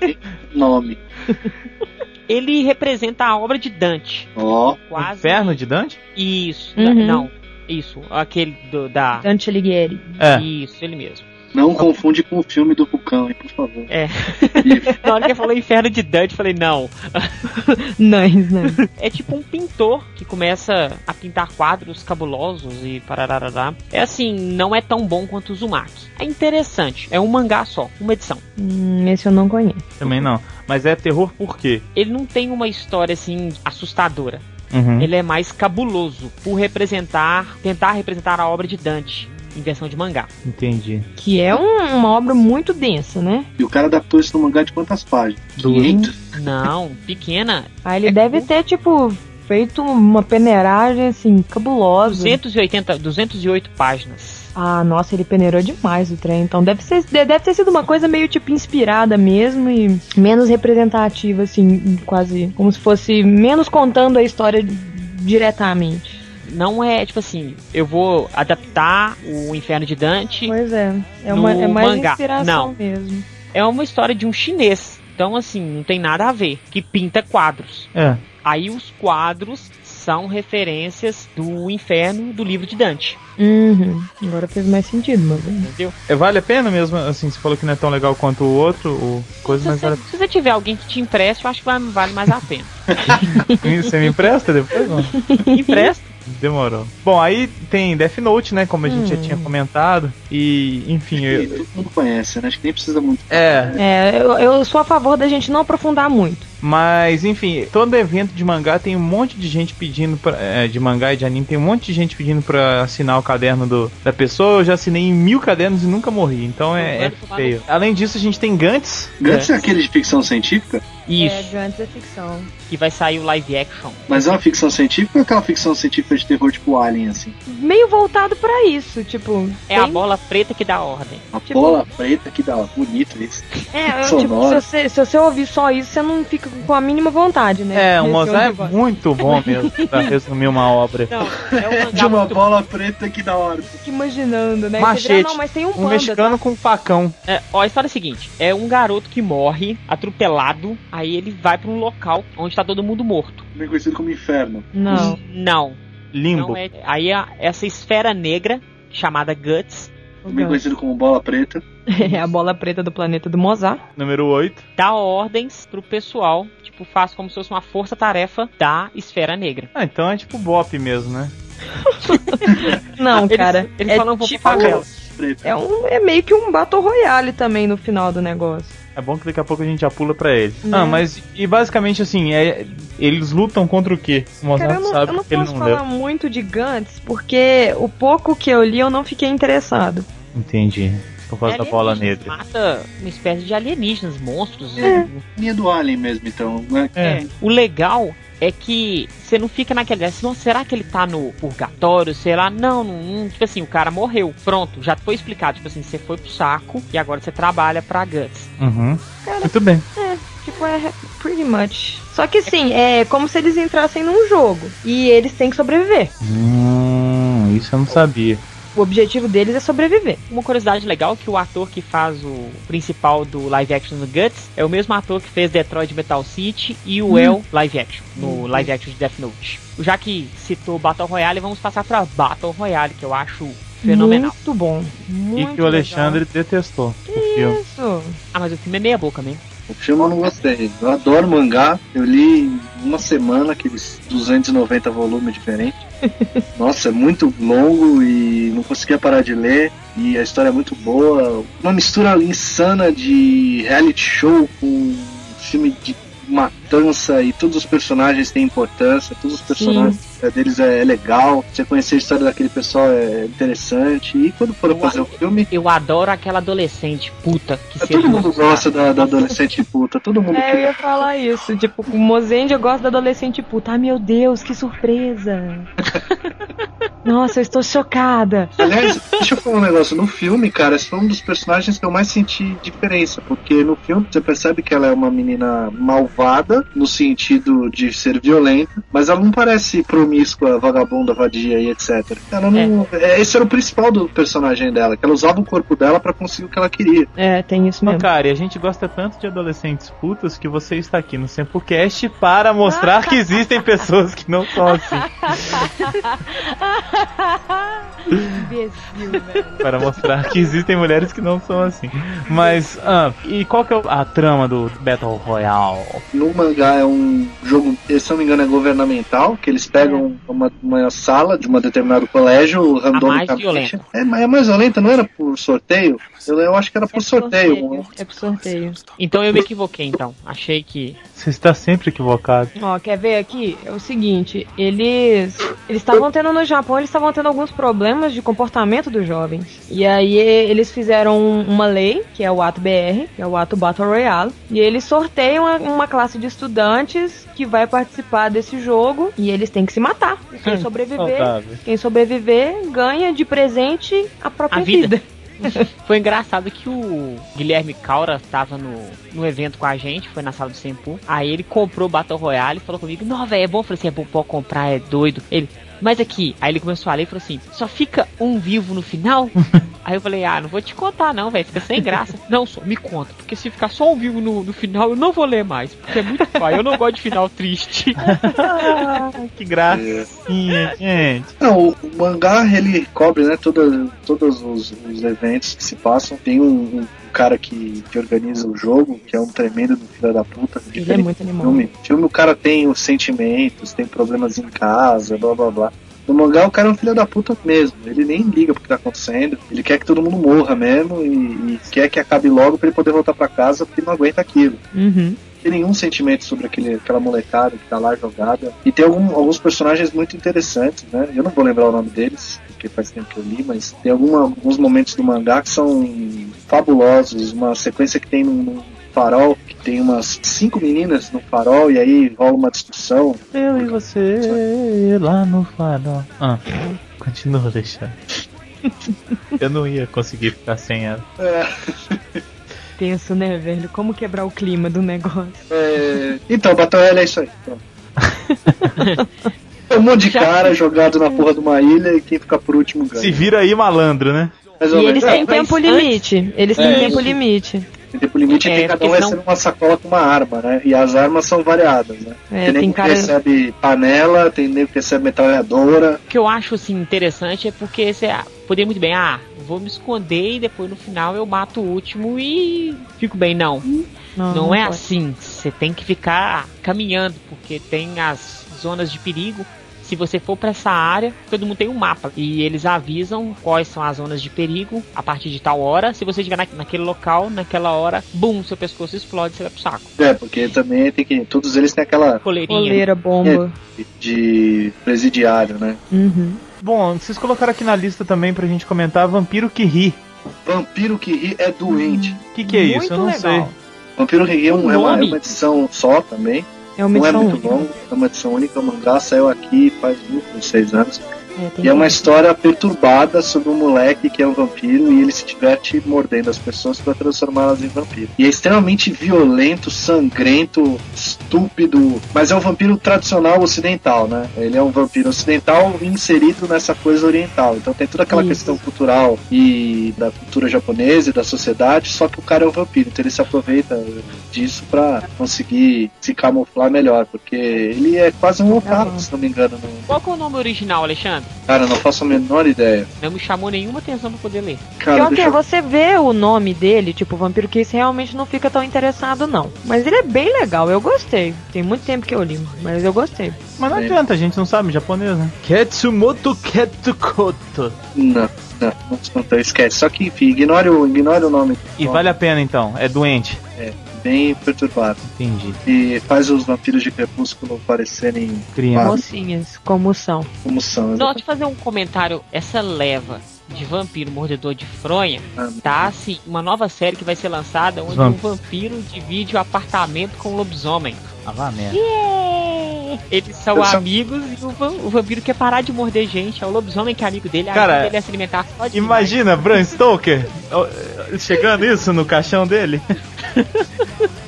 Nome. Ele representa a obra de Dante. Ó, Quase. Inferno de Dante? Isso. Uhum. Não. Isso. Aquele do, da. Dante Alighieri. É. Isso, ele mesmo. Não confunde com o filme do Vulcão, hein, por favor. É. Isso. Na hora que ele falou Inferno de Dante, eu falei, não. Nice, nice. É tipo um pintor que começa a pintar quadros cabulosos e parararará. É assim, não é tão bom quanto o Uzumaki. É interessante. É um mangá só, uma edição. Hum, esse eu não conheço. Também não. Mas é terror por quê? Ele não tem uma história assim assustadora. Uhum. Ele é mais cabuloso por representar, tentar representar a obra de Dante em versão de mangá. Entendi. Que é um- uma obra muito densa, né? E o cara adaptou isso no mangá de quantas páginas? Duas. 500? Não, pequena, Aí ele É deve ter, tipo, feito uma peneiragem, assim, cabulosa. 280, 208 páginas. Ah, nossa, ele peneirou demais o trem. Então deve, ser, de- deve ter sido uma coisa meio, tipo, inspirada mesmo e menos representativa, assim, quase como se fosse menos contando a história diretamente. Não é tipo assim, eu vou adaptar o Inferno de Dante. Pois é. É, uma, é mais mangá. inspiração Não. mesmo. É uma história de um chinês. Então, assim, não tem nada a ver. Que pinta quadros. É. Aí os quadros são referências do inferno do livro de Dante. Uhum. Agora fez mais sentido, mas. Entendeu? É, Vale a pena mesmo, assim, você falou que não é tão legal quanto o outro, o coisa, Se mas você, vale se você tiver alguém que te empreste, eu acho que vale mais a pena. Você me empresta depois? Não? Empresta. Demorou. Bom, aí tem Death Note, né? Como a gente já tinha comentado. E, enfim, Que eu- todo mundo conhece, né? Acho que nem precisa muito. é. É, eu, eu sou a favor da gente não aprofundar muito. Mas, enfim, todo evento de mangá tem um monte de gente pedindo pra, é, de mangá e de anime, tem um monte de gente pedindo pra assinar o caderno do, da pessoa. Eu já assinei mil cadernos e nunca morri, então é, é feio. Além disso, a gente tem Gantz. Gantz é aquele de ficção científica? Isso. É, de antes da ficção. Que vai sair o live action. Mas é uma ficção científica ou é aquela ficção científica de terror tipo Alien, assim? Meio voltado pra isso, tipo. É a tem- bola preta que dá ordem. A Tipo- bola preta que dá bonito isso. É, eu, tipo, se você, se você ouvir só isso, você não fica com a mínima vontade, né? É, o Mozart é muito bom mesmo pra resumir uma obra. Não, é um De uma bola preta que da hora. Fica imaginando, né? Machete. Vira, não, mas tem um Um panda, mexicano com um facão. É, ó, a história é a seguinte: é um garoto que morre, atropelado, aí ele vai pra um local onde tá todo mundo morto. Bem conhecido como inferno. Não. Não, Limbo. não é. Aí a- essa esfera negra, chamada Guts, Também conhecido como bola preta. É a bola preta do planeta do Mozart. Número 8. dá ordens pro pessoal, tipo, faz como se fosse uma força-tarefa da esfera negra. Ah, então é tipo Bop mesmo, né? Não, Eles- cara. eles é, falam um pouco tipo, é, um, é meio que um Battle Royale também no final do negócio. É bom que daqui a pouco a gente já pula pra ele. Né? Ah, mas e basicamente assim, é, eles lutam contra o quê? O Mozart Cara, eu não, sabe eu não que ele posso não falar leu. muito de Gantz, porque o pouco que eu li eu não fiquei interessado. Entendi. Por causa da bola negra. Mata uma espécie de alienígenas, monstros. É. Linha do Alien mesmo, então. né? É. O legal é que você não fica naquela. Não, será que ele tá no purgatório? Sei lá. Não, não, não, Tipo assim, o cara morreu. Pronto, já foi explicado. Tipo assim, você foi pro saco e agora você trabalha pra Guts. Uhum. Muito bem. Tipo, é pretty much. Só que sim, é como se eles entrassem num jogo. E eles têm que sobreviver. Hum, isso eu não sabia. O objetivo deles é sobreviver. Uma curiosidade legal é que o ator que faz o principal do live action do Guts é o mesmo ator que fez Detroit Metal City e o El live action, no live action de Death Note. Já que citou Battle Royale, vamos passar pra Battle Royale, que eu acho fenomenal. Muito bom. Muito e que o Alexandre detestou o filme. Isso. Ah, mas o filme é meia boca mesmo. O filme eu não gostei. Eu adoro mangá. Eu li em uma semana aqueles 290 volumes diferentes. Nossa, é muito longo e não conseguia parar de ler. E a história é muito boa. Uma mistura insana de reality show com filme de matança e todos os personagens têm importância, todos os personagens é, deles é, é legal, você conhecer a história daquele pessoal é interessante. E quando for Eu fazer o filme, Eu adoro aquela adolescente puta que é, todo mundo gosta da, da adolescente puta, todo mundo É, eu quer. ia falar isso. Tipo, o Mozendia gosta da adolescente puta. Ai, meu Deus, que surpresa. Nossa, eu estou chocada. Aliás, deixa eu falar um negócio. No filme, cara, esse foi um dos personagens que eu mais senti diferença. Porque no filme você percebe que ela é uma menina malvada, no sentido de ser violenta, mas ela não parece promíscua, vagabunda, vadia e etc. Ela não. é, Esse era o principal do personagem dela, que ela usava o corpo dela pra conseguir o que ela queria. É, tem isso mesmo. cara, e a gente gosta tanto de adolescentes putos que você está aqui no Sempocast para mostrar que existem pessoas que não são assim. Imbecil, velho. Para mostrar que existem mulheres que não são assim. Mas, ah, e qual que é a trama do Battle Royale? No mangá é um jogo, se não me engano, é governamental, que eles pegam uma, uma sala de um determinado colégio randomicamente. violenta. É, mas é mais violenta, não era por sorteio? Eu, eu acho que era por sorteio. É por sorteio. Então eu me equivoquei, então. Achei que. Você está sempre equivocado. Ó, quer ver aqui? É o seguinte, eles eles estavam tendo no Japão, eles estavam tendo alguns problemas de comportamento dos jovens. E aí eles fizeram um- uma lei, que é o ato BR, que é o ato Battle Royale, e eles sorteiam uma, classe de estudantes que vai participar desse jogo e eles têm que se matar. E Quem sobreviver, quem sobreviver ganha de presente a própria A vida. vida. Foi engraçado que o Guilherme Caura tava no, no evento com a gente, foi na sala do Sempu. Aí ele comprou o Battle Royale e falou comigo: Não, velho, é bom. Eu falei assim: É bom pode comprar, é doido. Ele, mas aqui. Aí ele começou a ler e falou assim: Só fica um vivo no final? Aí eu falei: Ah, não vou te contar, não, velho, fica sem graça. não, só me conta, porque se ficar só um vivo no, no final, eu não vou ler mais, porque é muito pai. Eu não gosto de final triste. que gracinha, gente. Não, o, o mangá ele cobre né, toda, todos os, os eventos que se passam. Tem um, um cara que, que organiza o jogo, que é um tremendo do filho da puta. Ele é muito do animal. filme. Filme o cara tem os sentimentos, tem problemas em casa, blá blá blá. No mangá o cara é um filho da puta mesmo. Ele nem liga pro que tá acontecendo. Ele quer que todo mundo morra mesmo e, e quer que acabe logo pra ele poder voltar pra casa porque não aguenta aquilo. Uhum. tem nenhum sentimento sobre aquele, aquela molecada que tá lá jogada. E tem algum- alguns personagens muito interessantes, né? Eu não vou lembrar o nome deles, porque faz tempo que eu li, mas tem alguma- alguns momentos do mangá que são fabulosos. Uma sequência que tem num, farol, que tem umas cinco meninas no farol, e aí rola uma discussão. Eu e você lá no farol. Ah, continua deixando. Eu não ia conseguir ficar sem ela. É, Tenso, né, velho? Como quebrar o clima do negócio? é, Então, Royale é isso aí. É um monte de cara jogado na porra de uma ilha e quem ficar por último ganha. Se vira aí, malandro, né? Mais E eles menos. têm É, tempo limite. Eles têm É, tempo limite. Tem tempo limite e É, tem cada um senão- recebe uma sacola com uma arma, né? E as armas são variadas, né? É, tem nego tem que cara. recebe panela, tem nego que recebe metralhadora. O que eu acho assim interessante é porque você ah, poderia muito bem, ah, vou me esconder e depois no final eu mato o último e fico bem. Não, não, é pode. assim. Você tem que ficar caminhando porque tem as zonas de perigo. Se você for pra essa área, todo mundo tem um mapa e eles avisam quais são as zonas de perigo a partir de tal hora. Se você estiver na, naquele local, naquela hora, bum, seu pescoço explode, você vai pro saco. É, porque também tem que. Todos eles têm aquela Coleirinha. Coleira, bomba. de presidiário, né? Uhum. Bom, vocês colocaram aqui na lista também pra gente comentar Vampiro que ri. Vampiro que ri é doente. O que, que é isso? Muito Eu não legal. sei. Vampiro que ri é, um- é uma, é uma edição só também. É Não é muito longo, é uma edição única. O mangá saiu aqui faz muito, uns seis anos. É, E é uma história perturbada sobre um moleque que é um vampiro e ele se diverte mordendo as pessoas para transformá-las em vampiro. E é extremamente violento, sangrento, estúpido, mas é um vampiro tradicional ocidental, né? Ele é um vampiro ocidental inserido nessa coisa oriental. Então tem toda aquela Isso. questão cultural e da cultura japonesa e da sociedade, só que o cara é um vampiro, então ele se aproveita disso para conseguir se camuflar melhor, porque ele é quase um otaku, se não me engano. No... Qual é o nome original, Alexandre? Cara, eu não faço a menor ideia. Não me chamou nenhuma atenção pra poder ler. Cara, Pior que eu... você vê o nome dele, tipo Vampiro Kiss, realmente não fica tão interessado, não. Mas ele é bem legal, eu gostei. Tem muito tempo que eu li, mas eu gostei. Mas não É. adianta, a gente não sabe japonês, né? Ketsumoto Ketsukoto. Não, não, não descontou, esquece. Só que, enfim, ignore o, ignore o nome. E vale a pena então, é doente. É, bem perturbado. Entendi. E faz os vampiros de crepúsculo parecerem Criança. Mocinhas, como são. como são. Não, deixa eu fazer um comentário. Essa leva de vampiro mordedor de fronha exatamente. tá assim, uma nova série que vai ser lançada onde Vamp- um vampiro divide o apartamento com um lobisomem. Ah, vá merda. Eles são Eu só- amigos e o, va- o vampiro quer parar de morder gente. É o lobisomem que é amigo dele, Cara, ajuda ele a se alimentar só de Imagina, Bram Stoker chegando isso no caixão dele.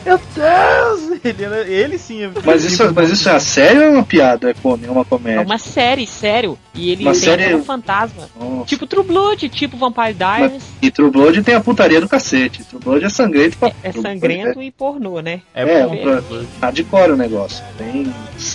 Meu Deus! Ele, ele sim. é Mas isso, mas isso é a sério ou é uma piada? É é uma É comédia? uma série, sério. E ele Uma tem série- um fantasma. Nossa. Tipo True Blood, tipo Vampire Diaries. E True Blood tem a putaria do cacete. True Blood é sangrento pra É Blood sangrento e pornô, né? É, É, bom, um hardcore o negócio. Tem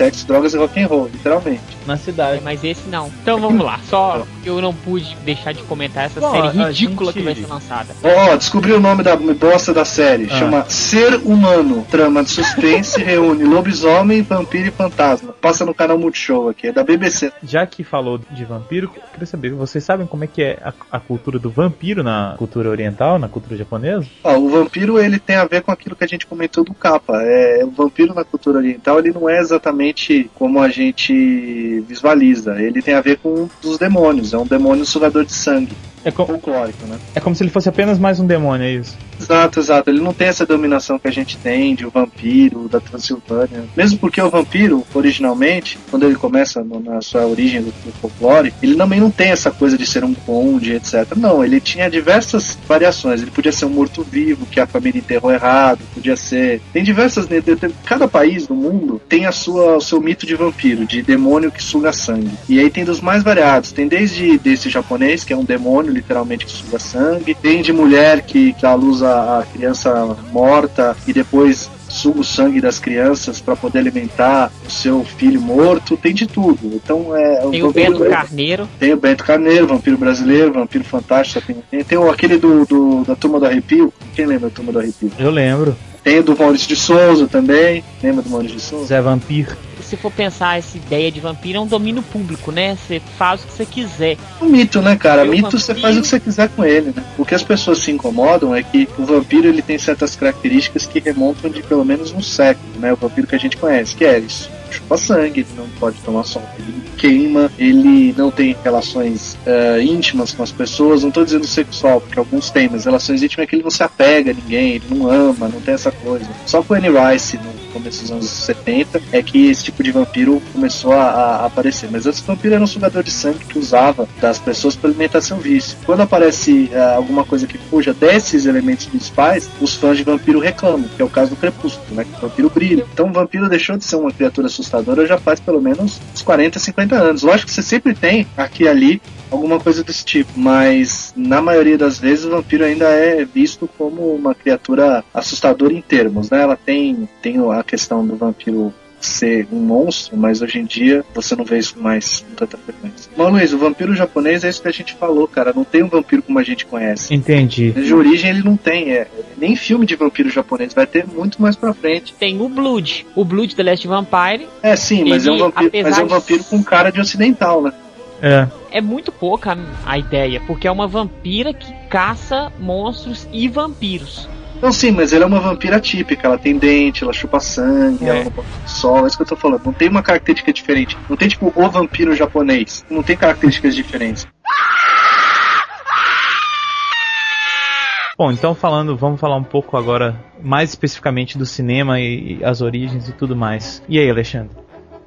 sexo, drogas e rock'n'roll, literalmente. na É, cidade. mas esse não. Então vamos lá. Só eu não pude deixar de comentar essa Bom, série ridícula gente- que vai ser lançada. Ó, descobri o nome da bosta da série. Ah. Chama Ser Humano. Trama de suspense, reúne lobisomem, vampiro e fantasma. Passa no canal Multishow aqui, é da BBC. Já que falou de vampiro, eu queria saber, vocês sabem como é que é a, a cultura do vampiro na cultura oriental, na cultura japonesa? Ó, o vampiro ele tem a ver com aquilo que a gente comentou do capa. É, o vampiro na cultura oriental ele não é exatamente como a gente visualiza. Ele tem a ver com um dos demônios. É um demônio sugador de sangue. É, co- Folclórico, né? é como se ele fosse apenas mais um demônio, é isso? Exato, exato. Ele não tem essa dominação que a gente tem de o vampiro da Transilvânia. Mesmo porque o vampiro, originalmente, quando ele começa no- na sua origem do, do folclore, ele também não tem essa coisa de ser um conde, etc. Não, ele tinha diversas variações. Ele podia ser um morto-vivo, que a família enterrou errado, podia ser. Tem diversas. né, Cada país do mundo tem a sua, o seu mito de vampiro, de demônio que suga sangue. E aí tem dos mais variados. Tem desde desse japonês, que é um demônio, literalmente, que suga sangue. Tem de mulher que, que luz a criança morta e depois suga o sangue das crianças para poder alimentar o seu filho morto. Tem de tudo. Então é. Tem o vampiro- Bento Carneiro. tem o Bento Carneiro, vampiro brasileiro, vampiro fantástico. Tem, tem, aquele do, do- da Turma do Arrepio. Quem lembra da Turma do Arrepio? Eu lembro. Tem o do Maurício de Souza também. Lembra do Maurício de Souza? Zé Vampir. Se for pensar essa ideia de vampiro, é um domínio público, né? Você faz o que você quiser. Um mito, né, cara? Mito você vampiro- faz o que você quiser com ele, né? O que as pessoas se incomodam é que o vampiro ele tem certas características que remontam de pelo menos um século, né? O vampiro que a gente conhece, que é isso. Chupa sangue, ele não pode tomar sol, ele queima, ele não tem relações eh, íntimas com as pessoas, não tô dizendo sexual, porque alguns têm, mas relações íntimas é que ele não se apega a ninguém, ele não ama, não tem essa coisa. Só com o Annie Rice, no começo dos anos 70, é que esse tipo de vampiro começou a, a aparecer. Mas antes o vampiro era um sugador de sangue que usava das pessoas para alimentar seu vício. Quando aparece ah, alguma coisa que fuja desses elementos principais, os fãs de vampiro reclamam, que é o caso do Crepúsculo, né? Que o vampiro brilha. Então o vampiro deixou de ser uma criatura assustadora já faz pelo menos uns 40, 50 anos. Lógico que você sempre tem aqui e ali alguma coisa desse tipo, mas na maioria das vezes o vampiro ainda é visto como uma criatura assustadora em termos, né? Ela tem, tem a questão do vampiro ser um monstro, mas hoje em dia você não vê isso mais com tanta frequência. Mas Luiz, o vampiro japonês é isso que a gente falou, cara. Não tem um vampiro como a gente conhece. Entendi. De origem ele não tem, é, nem filme de vampiro japonês, vai ter muito mais pra frente. Tem o Blood. O Blood The Last Vampire É sim, mas, é um Ele, vampiro, mas é um vampiro com cara de ocidental, né? É. é muito pouca a ideia, porque é uma vampira que caça monstros e vampiros. Não, sim, mas ela é uma vampira típica. Ela tem dente, ela chupa sangue, É. ela não pode sol. É isso que eu tô falando. Não tem uma característica diferente. Não tem tipo o vampiro japonês. Não tem características diferentes. Bom, então falando, vamos falar um pouco agora mais especificamente do cinema e, e as origens e tudo mais. E aí, Alexandre?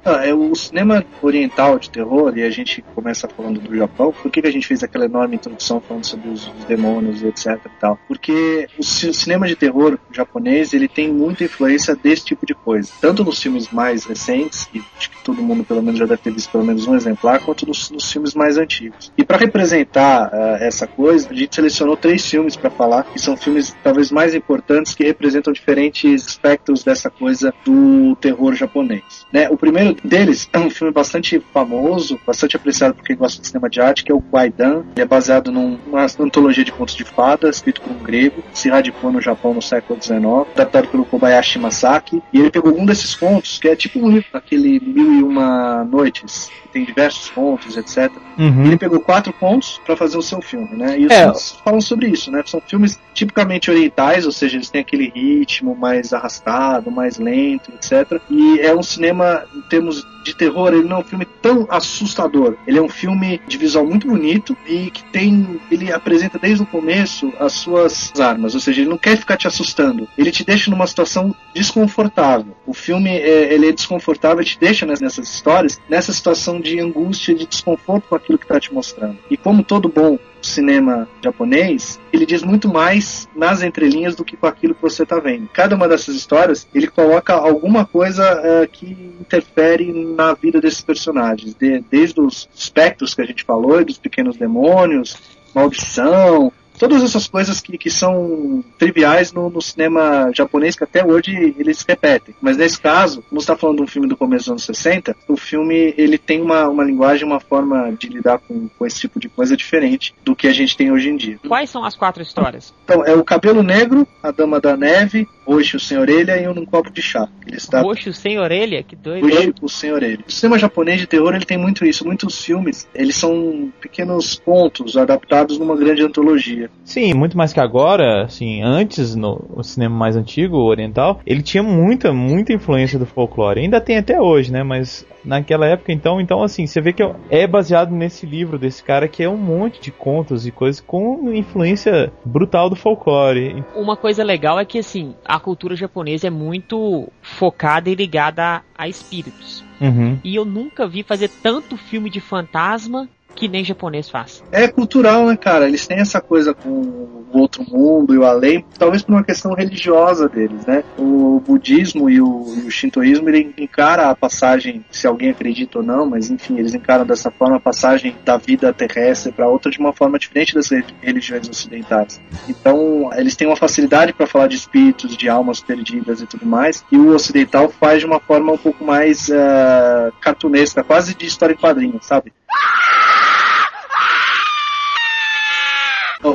Ah, é o cinema oriental de terror, e a gente começa falando do Japão. Por que, que a gente fez aquela enorme introdução falando sobre os, os demônios e etc e tal? Porque o ci- cinema de terror japonês, ele tem muita influência desse tipo de coisa. Tanto nos filmes mais recentes, e acho que todo mundo pelo menos já deve ter visto pelo menos um exemplar, quanto nos, nos filmes mais antigos. E para representar ah, essa coisa, a gente selecionou três filmes para falar, que são filmes talvez mais importantes, que representam diferentes aspectos dessa coisa do terror japonês. Né? O primeiro deles é um filme bastante famoso, bastante apreciado por quem gosta de cinema de arte, que é o Guaidan. Ele é baseado numa antologia de contos de fadas, escrito por um grego, se radicou no Japão no século XIX, adaptado pelo Kobayashi Masaki. E ele pegou um desses contos, que é tipo um livro, aquele Mil e Uma Noites, que tem diversos contos, etc. Uhum. Ele pegou quatro contos para fazer o seu filme, né? E os É. filmes falam sobre isso, né? São filmes tipicamente orientais, ou seja, eles têm aquele ritmo mais arrastado, mais lento, etc. E é um cinema, em termos de terror, ele não é um filme tão assustador. Ele é um filme de visual muito bonito e que tem. Ele apresenta desde o começo as suas armas, ou seja, ele não quer ficar te assustando. Ele te deixa numa situação desconfortável. O filme é, ele é desconfortável, te deixa ness- nessas histórias, nessa situação de angústia, de desconforto com aquilo que está te mostrando. E como todo bom cinema japonês, ele diz muito mais nas entrelinhas do que com aquilo que você está vendo. Cada uma dessas histórias, ele coloca alguma coisa eh, que interfere na vida desses personagens, de- desde os espectros que a gente falou, dos pequenos demônios, maldição, todas essas coisas que, que são triviais no, no cinema japonês que até hoje eles repetem. Mas nesse caso, como você está falando de um filme do começo dos anos 60, o filme ele tem uma, uma linguagem, uma forma de lidar com, com esse tipo de coisa diferente do que a gente tem hoje em dia. Quais são as quatro histórias? Então, é o Cabelo Negro, A Dama da Neve, Roxo Sem Orelha e um num copo de chá. Ele está Roxo sem orelha? Que doido. Hoje, o Sem Orelha. O cinema japonês de terror ele tem muito isso. Muitos filmes eles são pequenos contos adaptados numa grande antologia. Sim, muito mais que agora, assim, antes no, no cinema mais antigo, oriental, ele tinha muita, muita influência do folclore. Ainda tem até hoje, né? Mas naquela época, então, então assim, você vê que é baseado nesse livro desse cara que é um monte de contos e coisas com influência brutal do folclore. Uma coisa legal é que, assim, a cultura japonesa é muito focada e ligada a, a espíritos. Uhum. E eu nunca vi fazer tanto filme de fantasma que nem japonês faz. É cultural, né, cara? Eles têm essa coisa com o outro mundo e o além, talvez por uma questão religiosa deles, né? O budismo e o, e o shintoísmo, ele encara a passagem, se alguém acredita ou não, mas enfim, eles encaram dessa forma a passagem da vida terrestre para outra de uma forma diferente das re- religiões ocidentais. Então, eles têm uma facilidade para falar de espíritos, de almas perdidas e tudo mais, e o ocidental faz de uma forma um pouco mais eh, cartunesca, quase de história em quadrinhos, sabe?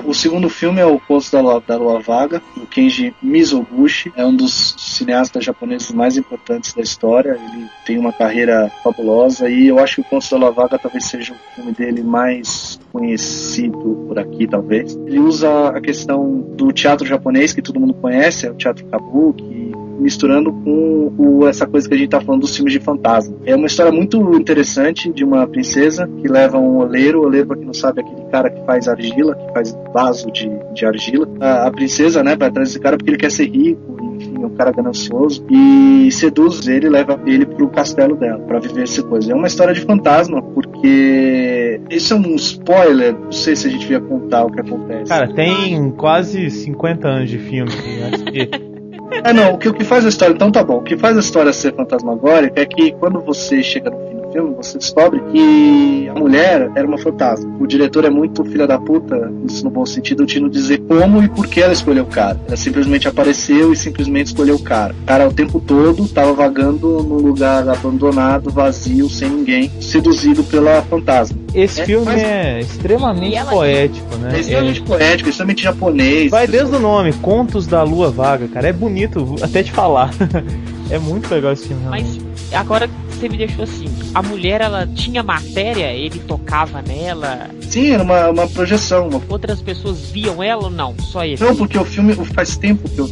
O segundo filme é o Poço da Lua, da Lua Vaga, do Kenji Mizoguchi. É um dos cineastas japoneses mais importantes da história. Ele tem uma carreira fabulosa e eu acho que o Poço da Lua Vaga talvez seja o filme dele mais conhecido por aqui, talvez. Ele usa a questão do teatro japonês, que todo mundo conhece, é o teatro kabuki, misturando com o- essa coisa que a gente tá falando dos filmes de fantasma. É uma história muito interessante de uma princesa que leva um oleiro, o oleiro, pra quem não sabe, é aquele cara que faz argila, que faz vaso de, de argila. A, a princesa, né, vai atrás desse cara porque ele quer ser rico, enfim, é um cara ganancioso, e seduz ele, leva ele pro castelo dela, pra viver essa coisa. É uma história de fantasma, porque isso é um spoiler, não sei se a gente devia contar o que acontece. Cara, tem quase 50 anos de filme. Acho que É, não, o que, o que faz a história, então tá bom, o que faz a história ser fantasmagórica é que quando você chega no filme, você descobre que a mulher era uma fantasma. O diretor é muito filha da puta, isso no bom sentido, de não dizer como e por que ela escolheu o cara. Ela simplesmente apareceu e simplesmente escolheu o cara. O cara o tempo todo tava vagando num lugar abandonado, vazio, sem ninguém, seduzido pela fantasma. esse É, filme mas- é extremamente ela- poético, né? É extremamente poético, é extremamente japonês. Vai desde o nome, Contos da Lua Vaga, cara. É bonito até de falar. é muito legal esse filme. realmente. Mas agora você me deixou assim. A mulher, ela tinha matéria, ele tocava nela, Sim, era uma, uma projeção, uma outras pessoas viam ela ou não? Só ele. Não, porque o filme faz tempo que eu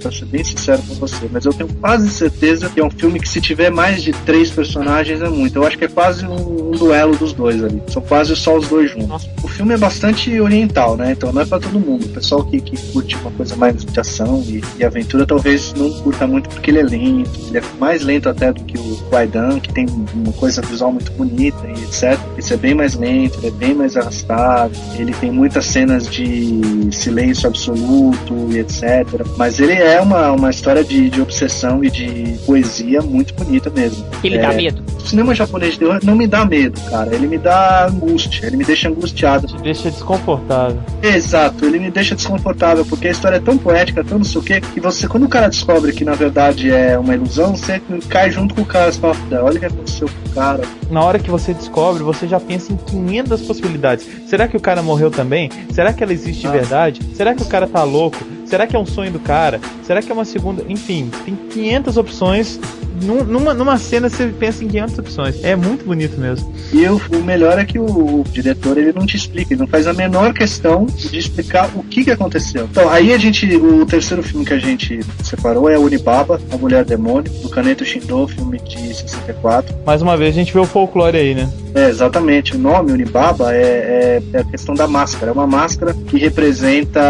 pra ser bem sincero com você, mas eu tenho quase certeza que é um filme que se tiver mais de três personagens é muito. Eu acho que é quase um, um duelo dos dois ali. São quase só os dois juntos. Nossa. O filme é bastante oriental, né? Então não é pra todo mundo. O pessoal que, que curte uma coisa mais de ação e, e aventura talvez não curta muito porque ele é lento. Ele é mais lento até do que o Guaidan, que tem uma coisa visual muito bonita e etc. Esse é bem mais lento, ele é bem mais arrastado. Ele tem muitas cenas de silêncio absoluto e etc. Mas ele é uma, uma história de, de obsessão e de poesia muito bonita mesmo. Ele é, dá medo. o cinema japonês de não me dá medo, cara. Ele me dá angústia, ele me deixa angustiado. Te deixa desconfortável. Exato, ele me deixa desconfortável, porque a história é tão poética, tão não sei o quê, que você, quando o cara descobre que na verdade é uma ilusão, você cai junto com o cara, você fala, olha o que aconteceu com o cara. Na hora que você descobre, você já pensa em 500 possibilidades. Será que o cara morreu também? Será que ela existe de Ah. verdade? Será que o cara tá louco? Será que é um sonho do cara? Será que é uma segunda. Enfim, tem 500 opções. Num- Numa, numa cena você pensa em 500 opções. É muito bonito mesmo. E o, o melhor é que o, o diretor ele não te explica, ele não faz a menor questão de explicar o que, que aconteceu. Então, aí a gente, o terceiro filme que a gente separou é Unibaba, A Mulher Demônio, do Kaneto Shindo, filme de 64. Mais uma vez a gente vê o folclore aí, né? É, exatamente. O nome Unibaba é, é, é a questão da máscara. É uma máscara que representa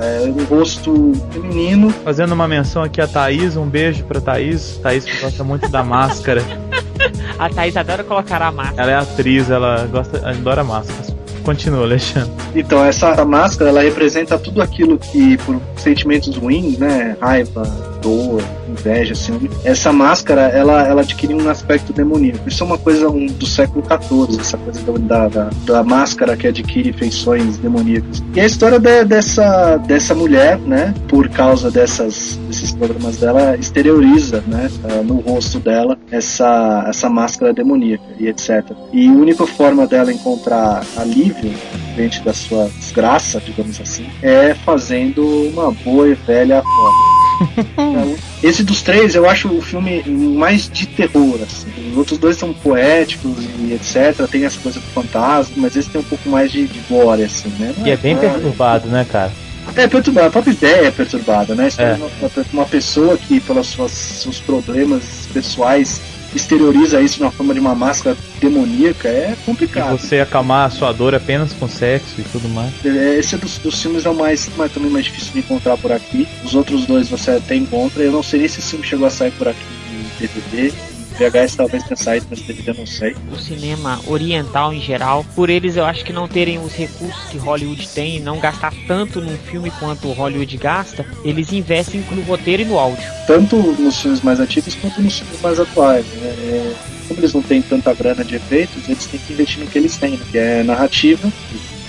é, um rosto feminino. Fazendo uma menção aqui a Thaís, um beijo pra Thaís. Thaís que gosta muito da máscara. A Thaís adora colocar a máscara. Ela é atriz, ela gosta, adora máscaras. Continua, Alexandre. Então, essa máscara, ela representa tudo aquilo que, por sentimentos ruins, né? Raiva, dor, inveja, assim. Essa máscara, ela, ela adquire um aspecto demoníaco. Isso é uma coisa um, do século XIV, essa coisa da, da, da máscara que adquire feições demoníacas. E a história de- dessa, dessa mulher, né? Por causa dessas, desses problemas dela, exterioriza, né? eh, No rosto dela, essa, essa máscara demoníaca e etc. E a única forma dela encontrar alívio diante da sua desgraça, digamos assim, é fazendo uma boa e velha foda. Então, Esse dos três eu acho o filme mais de terror, assim. Os outros dois são poéticos e etc. Tem essa coisa do fantasma, mas esse tem um pouco mais de, de gore, assim, né? E é bem Ah, perturbado, né, cara? É perturbado, a própria ideia é perturbada, né? É. é. Uma, uma pessoa que, pelos seus problemas pessoais, exterioriza isso na forma de uma máscara demoníaca, é E complicado. você acalmar a sua dor apenas com sexo e tudo mais. É, Esse dos, dos filmes é o mais, mais também mais difícil de encontrar por aqui. Os outros dois você até encontra. Eu não sei nem se esse filme chegou a sair por aqui em DVD. VHS talvez tenha saído, mas DVD não sei. O cinema oriental em geral, por eles eu acho que não terem os recursos que Hollywood tem e não gastar tanto num filme quanto Hollywood gasta, eles investem no roteiro e no áudio. Tanto nos filmes mais antigos quanto nos filmes mais atuais. né? É, como eles não têm tanta grana de efeitos, eles têm que investir no que eles têm, né? que é narrativa,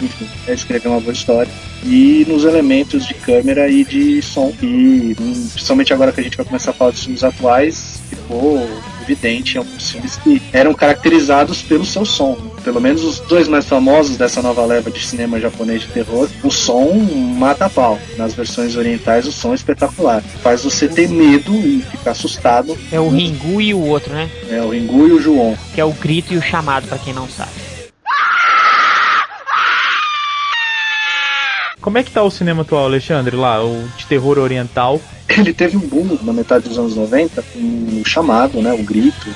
enfim, é escrever uma boa história, e nos elementos de câmera e de som. E hum, principalmente agora que a gente vai começar a falar dos filmes atuais, ficou evidente em alguns filmes que eram caracterizados pelo seu som. Pelo menos os dois mais famosos dessa nova leva de cinema japonês de terror, o som mata a pau. Nas versões orientais, o som é espetacular. Faz você ter medo e ficar assustado. É o Ringu e o outro, né? É o Ringu e o Juon. Que é o grito e o chamado, pra quem não sabe. Como é que tá o cinema atual, Alexandre? Lá, o de terror oriental. Ele teve um boom na metade dos anos 90 com o chamado, né? O grito.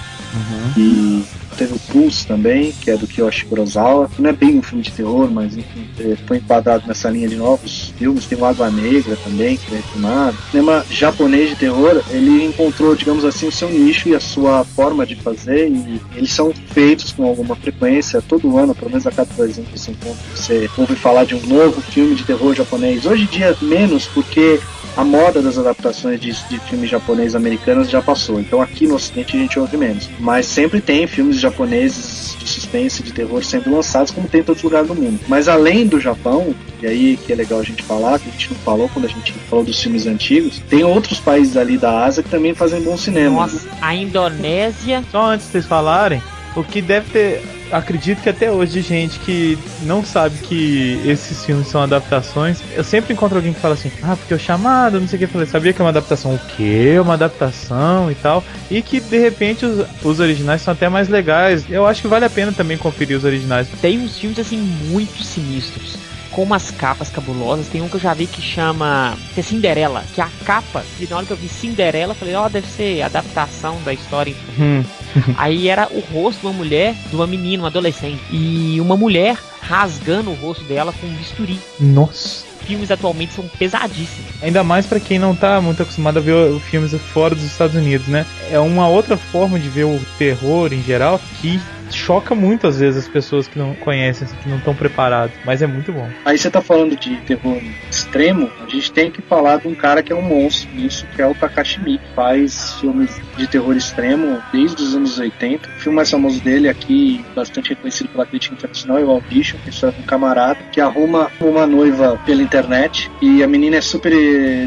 E teve o Pulse também, que é do Kiyoshi Kurosawa, que não é bem um filme de terror, mas enfim, é, foi enquadrado nessa linha de novos filmes. Tem o Água Negra também, que é filmado. O cinema japonês de terror, ele encontrou, digamos assim, o seu nicho e a sua forma de fazer, e eles são feitos com alguma frequência, todo ano, pelo menos a cada dois anos você encontra, você ouve falar de um novo filme de terror japonês. Hoje em dia, menos, porque a moda das adaptações de, de filmes japoneses americanos já passou. Então aqui no ocidente a gente ouve menos. Mas sempre tem filmes de suspense, de terror sendo lançados, como tem em todos os lugares do mundo. Mas além do Japão, e aí que é legal a gente falar, que a gente não falou quando a gente falou dos filmes antigos, tem outros países ali da Ásia que também fazem bom cinema. Nossa, a Indonésia. Só antes de vocês falarem, o que deve ter. Acredito que até hoje gente que não sabe que esses filmes são adaptações. Eu sempre encontro alguém que fala assim, ah, porque o chamado, não sei o que. Eu falei, sabia que é uma adaptação? O quê? Uma adaptação e tal. E que de repente os, os originais são até mais legais. Eu acho que vale a pena também conferir os originais. Tem uns filmes assim muito sinistros. Com umas capas cabulosas. Tem um que eu já vi que chama que é Cinderela. Que a capa, e na hora que eu vi Cinderela, eu falei, ó, deve ser adaptação da história. Hum. Aí era o rosto de uma mulher, de uma menina, uma adolescente. E uma mulher rasgando o rosto dela com um bisturi. Nossa. Filmes atualmente são pesadíssimos. Ainda mais pra quem não tá muito acostumado a ver filmes fora dos Estados Unidos, né? É uma outra forma de ver o terror em geral que choca muito às vezes as pessoas que não conhecem, que não estão preparados. Mas é muito bom. Aí você tá falando de terror extremo, a gente tem que falar de um cara que é um monstro nisso, que é o Takashi Miike. Faz filmes de terror extremo desde os anos 80. O filme mais famoso dele aqui, bastante reconhecido pela crítica internacional, é o Audition, que é um camarada que arruma uma noiva pela internet e a menina é super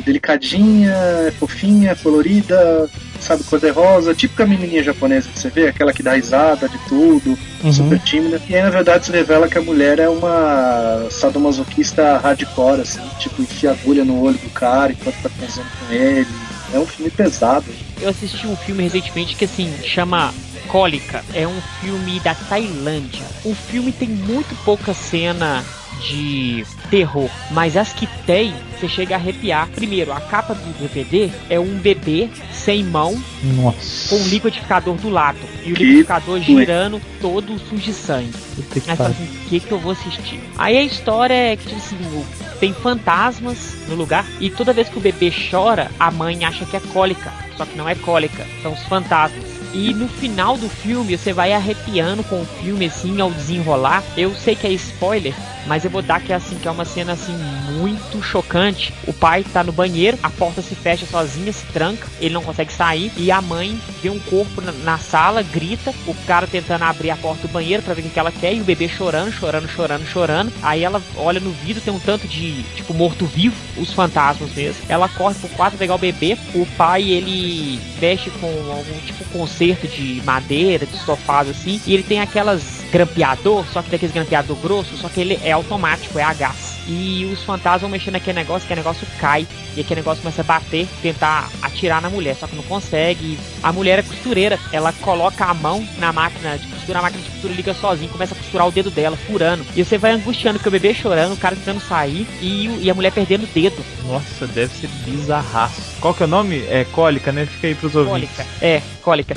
delicadinha, fofinha, colorida, sabe, cor-de-rosa, típica menininha japonesa que você vê, aquela que dá risada de tudo, Uhum. super tímida. E aí, na verdade, se revela que a mulher é uma sadomasoquista hardcore, assim, tipo, enfia agulha no olho do cara enquanto tá transando com ele. É um filme pesado. Eu assisti um filme recentemente que assim chama Cólica. É um filme da Tailândia. O filme tem muito pouca cena de terror, mas as que tem, você chega a arrepiar. Primeiro, a capa do DVD é um bebê sem mão Nossa. com um liquidificador do lado e o Que liquidificador doido. girando todo sujo de sangue. Que Aí fala assim, o que que eu vou assistir? Aí a história é que, tipo assim, tem fantasmas no lugar e toda vez que o bebê chora, a mãe acha que é cólica. Só que não é cólica, são os fantasmas. E no final do filme, você vai arrepiando com o filme, assim, ao desenrolar. Eu sei que é spoiler, mas eu vou dar que é assim, que é uma cena assim muito chocante. O pai tá no banheiro, a porta se fecha sozinha, se tranca, ele não consegue sair e a mãe vê um corpo na, na sala, grita, o cara tentando abrir a porta do banheiro pra ver o que ela quer e o bebê chorando, chorando, chorando, chorando. Aí ela olha no vidro, tem um tanto de tipo morto-vivo, os fantasmas mesmo. Ela corre pro quarto pegar o bebê. O pai ele mexe com algum tipo conserto de madeira, de estofado assim, e ele tem aquelas grampeador, só que daqueles grampeador grosso, só que ele é automático, é a gás. E os fantasmas vão mexendo naquele negócio, que o negócio cai, e aquele negócio começa a bater, tentar atirar na mulher, só que não consegue. A mulher é costureira, ela coloca a mão na máquina de costura, a máquina de costura liga sozinha, começa a costurar o dedo dela, furando. E você vai angustiando que o bebê chorando, o cara tentando sair e, e a mulher perdendo o dedo. Nossa, deve ser bizarraço. Qual que é o nome? É cólica, né? Fica aí pros ouvintes. Cólica. É, cólica.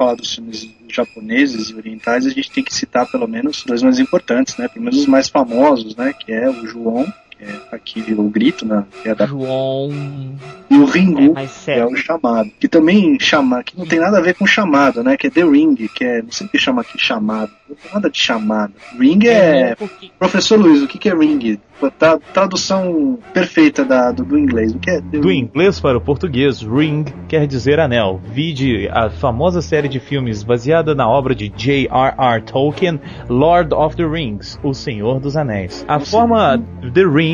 Falar dos filmes japoneses e orientais, a gente tem que citar pelo menos dois mais importantes, né? Pelo menos os mais famosos, né? Que é o João, que é aqui virou o grito, né? Que é da... João. E o É, Ringu, é sério. o chamado. Que também chama, que não tem nada a ver com chamado, né? Que é The Ring, que é. Não sei o que chama aqui chamado. Não tem nada de chamado. Ring é. porque Professor Luiz, o que que é ring? Tra- tradução perfeita da, do, do inglês. O que é? The Do Ring? inglês para o português, ring quer dizer anel. Vide a famosa série de filmes baseada na obra de J.R.R. Tolkien, Lord of the Rings, O Senhor dos Anéis. A Nossa. forma The Ring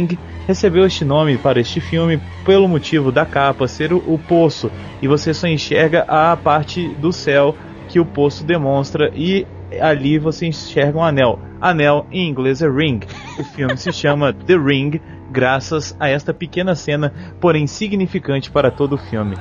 recebeu este nome para este filme pelo motivo da capa ser o, o poço, e você só enxerga a parte do céu que o poço demonstra e ali você enxerga um anel. Anel em inglês é ring. O filme se chama The Ring graças a esta pequena cena, porém significante para todo o filme.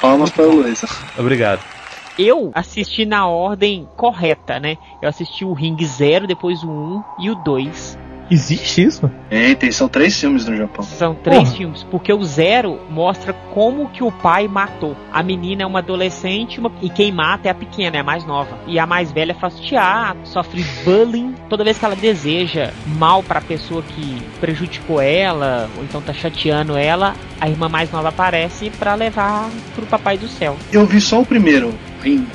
Palmas para o Luiz. Obrigado. Eu assisti na ordem correta, né? Eu assisti o Ring 0, depois o 1 e o 2. Existe isso? É, tem, são três filmes no Japão. São três Porra. filmes, porque o zero mostra como que o pai matou. A menina é uma adolescente uma- e quem mata é a pequena, é a mais nova. E a mais velha faz teatro, sofre bullying. Toda vez que ela deseja mal pra pessoa que prejudicou ela, ou então tá chateando ela, a irmã mais nova aparece pra levar pro papai do céu. Eu vi só o primeiro, Ringo.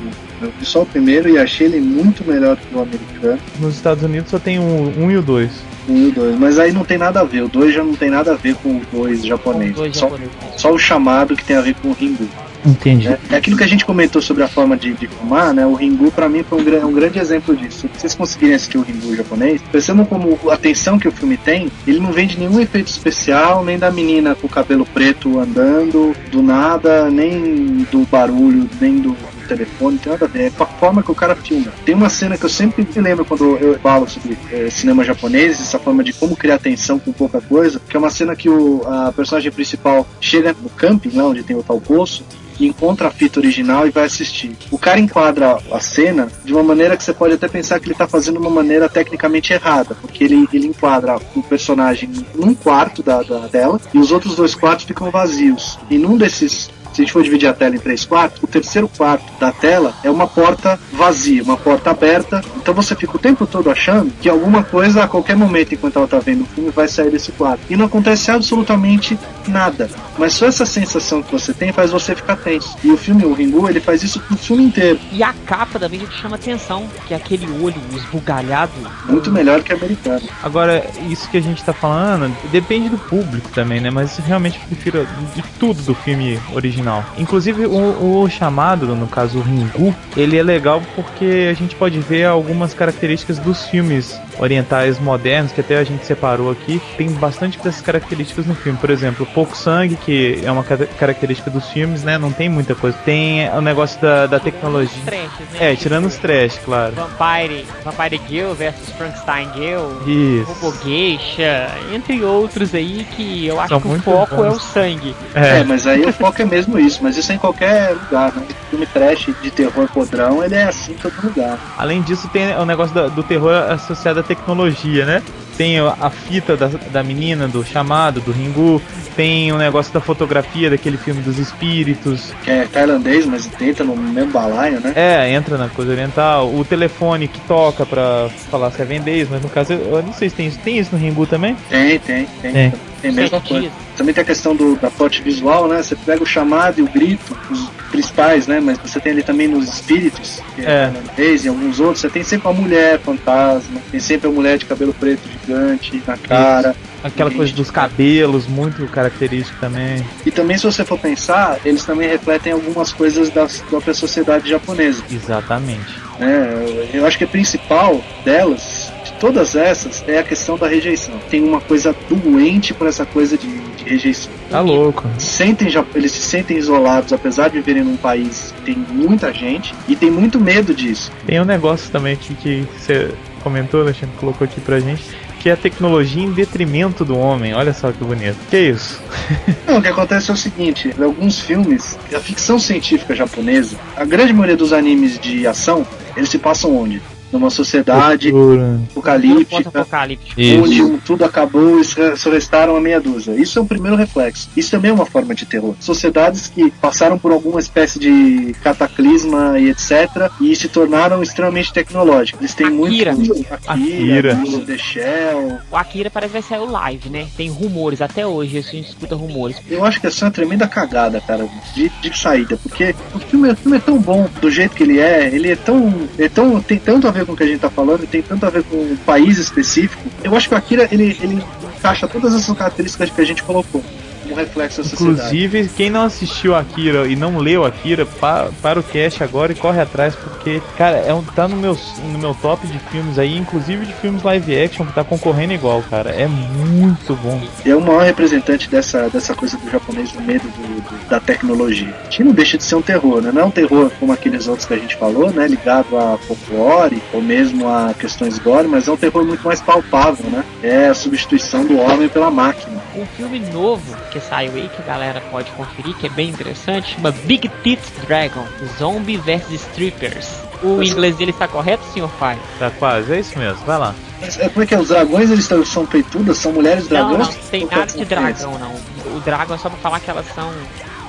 Eu vi só o primeiro e achei ele muito melhor que o americano, Nos Estados Unidos só tem um, um e o dois. 1 e o 2. Mas aí não tem nada a ver. O 2 já não tem nada a ver com o 2 japonês. Os dois Só, japoneses. só o chamado que tem a ver com o Ringu. Entendi. né? É aquilo que a gente comentou sobre a forma de, de fumar, né? O Ringu pra mim foi um, gra- um grande exemplo disso. Se vocês conseguirem assistir o Ringu japonês, pensando como a tensão que o filme tem, ele não vem de nenhum efeito especial, nem da menina com o cabelo preto andando do nada, nem do barulho, nem do telefone, tem nada a ver. É a forma que o cara filma. Tem uma cena que eu sempre me lembro quando eu falo sobre eh, cinema japonês, essa forma de como criar tensão com pouca coisa, que é uma cena que o, a personagem principal chega no camping, lá onde tem o tal poço, encontra a fita original e vai assistir. O cara enquadra a cena de uma maneira que você pode até pensar que ele está fazendo uma maneira tecnicamente errada, porque ele, ele enquadra o personagem num quarto da, da- dela e os outros dois quartos ficam vazios. E num desses se a gente for dividir a tela em três quartos, o terceiro quarto da tela é uma porta vazia, uma porta aberta. Então você fica o tempo todo achando que alguma coisa a qualquer momento, enquanto ela tá vendo o filme, vai sair desse quarto. E não acontece absolutamente nada. Mas só essa sensação que você tem faz você ficar tenso. E o filme, o Ringu, ele faz isso pro filme inteiro. E a capa também te chama atenção, que é aquele olho esbugalhado. Muito melhor que americano. Agora, isso que a gente tá falando depende do público também, né? Mas realmente eu prefiro de tudo do filme original. Inclusive o, o chamado, no caso o Ringu, ele é legal porque a gente pode ver algumas características dos filmes orientais modernos, que até a gente separou aqui, tem bastante dessas características no filme. Por exemplo, pouco sangue, que é uma característica dos filmes, né? Não tem muita coisa. Tem o negócio da, da tecnologia. Trashes, né? É, tirando os trash, claro. Vampire, Vampire Girl versus Frankenstein Girl, Isso. Robo Geisha, entre outros aí que eu acho São que o foco bons. é o sangue. É, É, mas aí o foco é mesmo isso, mas isso é em qualquer lugar, né? Filme trash de terror podrão, ele é assim em todo lugar. além disso tem o negócio do terror associado à tecnologia, né? Tem a fita da, da menina, do chamado, do Ringu. Tem o negócio da fotografia daquele filme dos espíritos. Que é tailandês, mas tenta no mesmo balaio, né? É, entra na coisa oriental. O telefone que toca pra falar se é vendês, mas no caso, eu eu não sei se tem isso. Tem isso no Ringu também? Tem, tem, tem. Tem. Tem a mesma coisa. Também tem a questão do, da plot visual, né? Você pega o chamado e o grito, os principais, né? Mas você tem ali também nos espíritos, que é, É. e alguns outros, você tem sempre uma mulher fantasma, tem sempre a mulher de cabelo preto gigante na cara. Aquela coisa dos cabelos, muito característico também. E também, se você for pensar, eles também refletem algumas coisas da própria sociedade japonesa. Exatamente. né? Eu acho que a principal delas, de todas essas, é a questão da rejeição. Tem uma coisa doente por essa coisa de, de rejeição. Tá louco. Sentem, já- eles se sentem isolados, apesar de viverem num país que tem muita gente e tem muito medo disso. Tem um negócio também aqui que você comentou, Alexandre, colocou aqui pra gente, que é a tecnologia em detrimento do homem. Olha só que bonito. Que isso? Não, o que acontece é o seguinte: em alguns filmes, a ficção científica japonesa, a grande maioria dos animes de ação, eles se passam onde? Numa sociedade Cultura. apocalíptica. Pós-apocalíptico. onde tudo acabou e só restaram a meia dúzia. Isso é um primeiro reflexo. Isso também é uma forma de terror. Sociedades que passaram por alguma espécie de cataclisma e etc. e se tornaram extremamente tecnológicas. Eles têm Akira. muito. Akira. In The Shell. O Akira parece que vai sair o live, né? Tem rumores, até hoje a gente escuta rumores. Eu acho que essa é uma tremenda cagada, cara, de, de saída, porque o filme, o filme é tão bom do jeito que ele é, ele é tão, é tão. tem tanto a ver com o que a gente tá falando, tem tanto a ver com um país específico. Eu acho que o Akira ele, ele encaixa todas essas características que a gente colocou como reflexo da sociedade. Inclusive, quem não assistiu Akira e não leu Akira, pa, para o cast agora e corre atrás, porque, cara, é um, tá no meu, no meu top de filmes aí, inclusive de filmes live action, que tá concorrendo igual, cara. É muito bom. E é o maior representante dessa, dessa coisa do japonês, do medo do- do- da tecnologia. Que não deixa de ser um terror, né? Não é um terror como aqueles outros que a gente falou, né? Ligado a folclore ou mesmo a questões gore, mas é um terror muito mais palpável, né? É a substituição do homem pela máquina. Um filme novo que saiu aí, que a galera pode conferir, que é bem interessante, chama Big Tits Dragon, Zombie vs Strippers. O inglês dele está correto, senhor Fire? Tá quase, é isso mesmo, vai lá. É, como é que é? Os dragões eles tão- são peitudas? São mulheres Não, dragões? não, tem Ou nada são de dragão, não. O dragão é só pra falar que elas são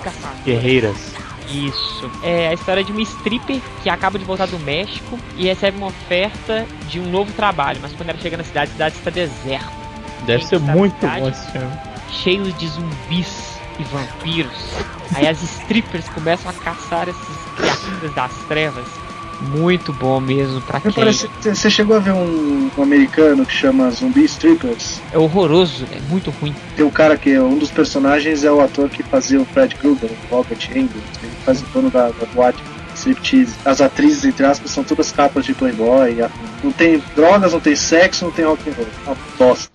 caçadas. Guerreiras. Isso. É a história de uma stripper que acaba de voltar do México e recebe uma oferta de um novo trabalho, mas quando ela chega na cidade, a cidade está deserta, Deve Quem ser tá muito cidade? bom esse filme. Cheio de zumbis e vampiros. Aí as strippers começam a caçar essas criaturas das trevas. Muito bom mesmo pra quem. parece- Você chegou a ver um, um americano que chama Zumbi Strippers? É horroroso, é muito ruim. Tem um cara que é um dos personagens é o ator que fazia o Fred Krueger, o Robert Englund. Ele faz o dono da, da boate striptease. As atrizes, entre aspas, são todas capas de Playboy. Não tem drogas, não tem sexo, não tem rock and roll. Uma bosta.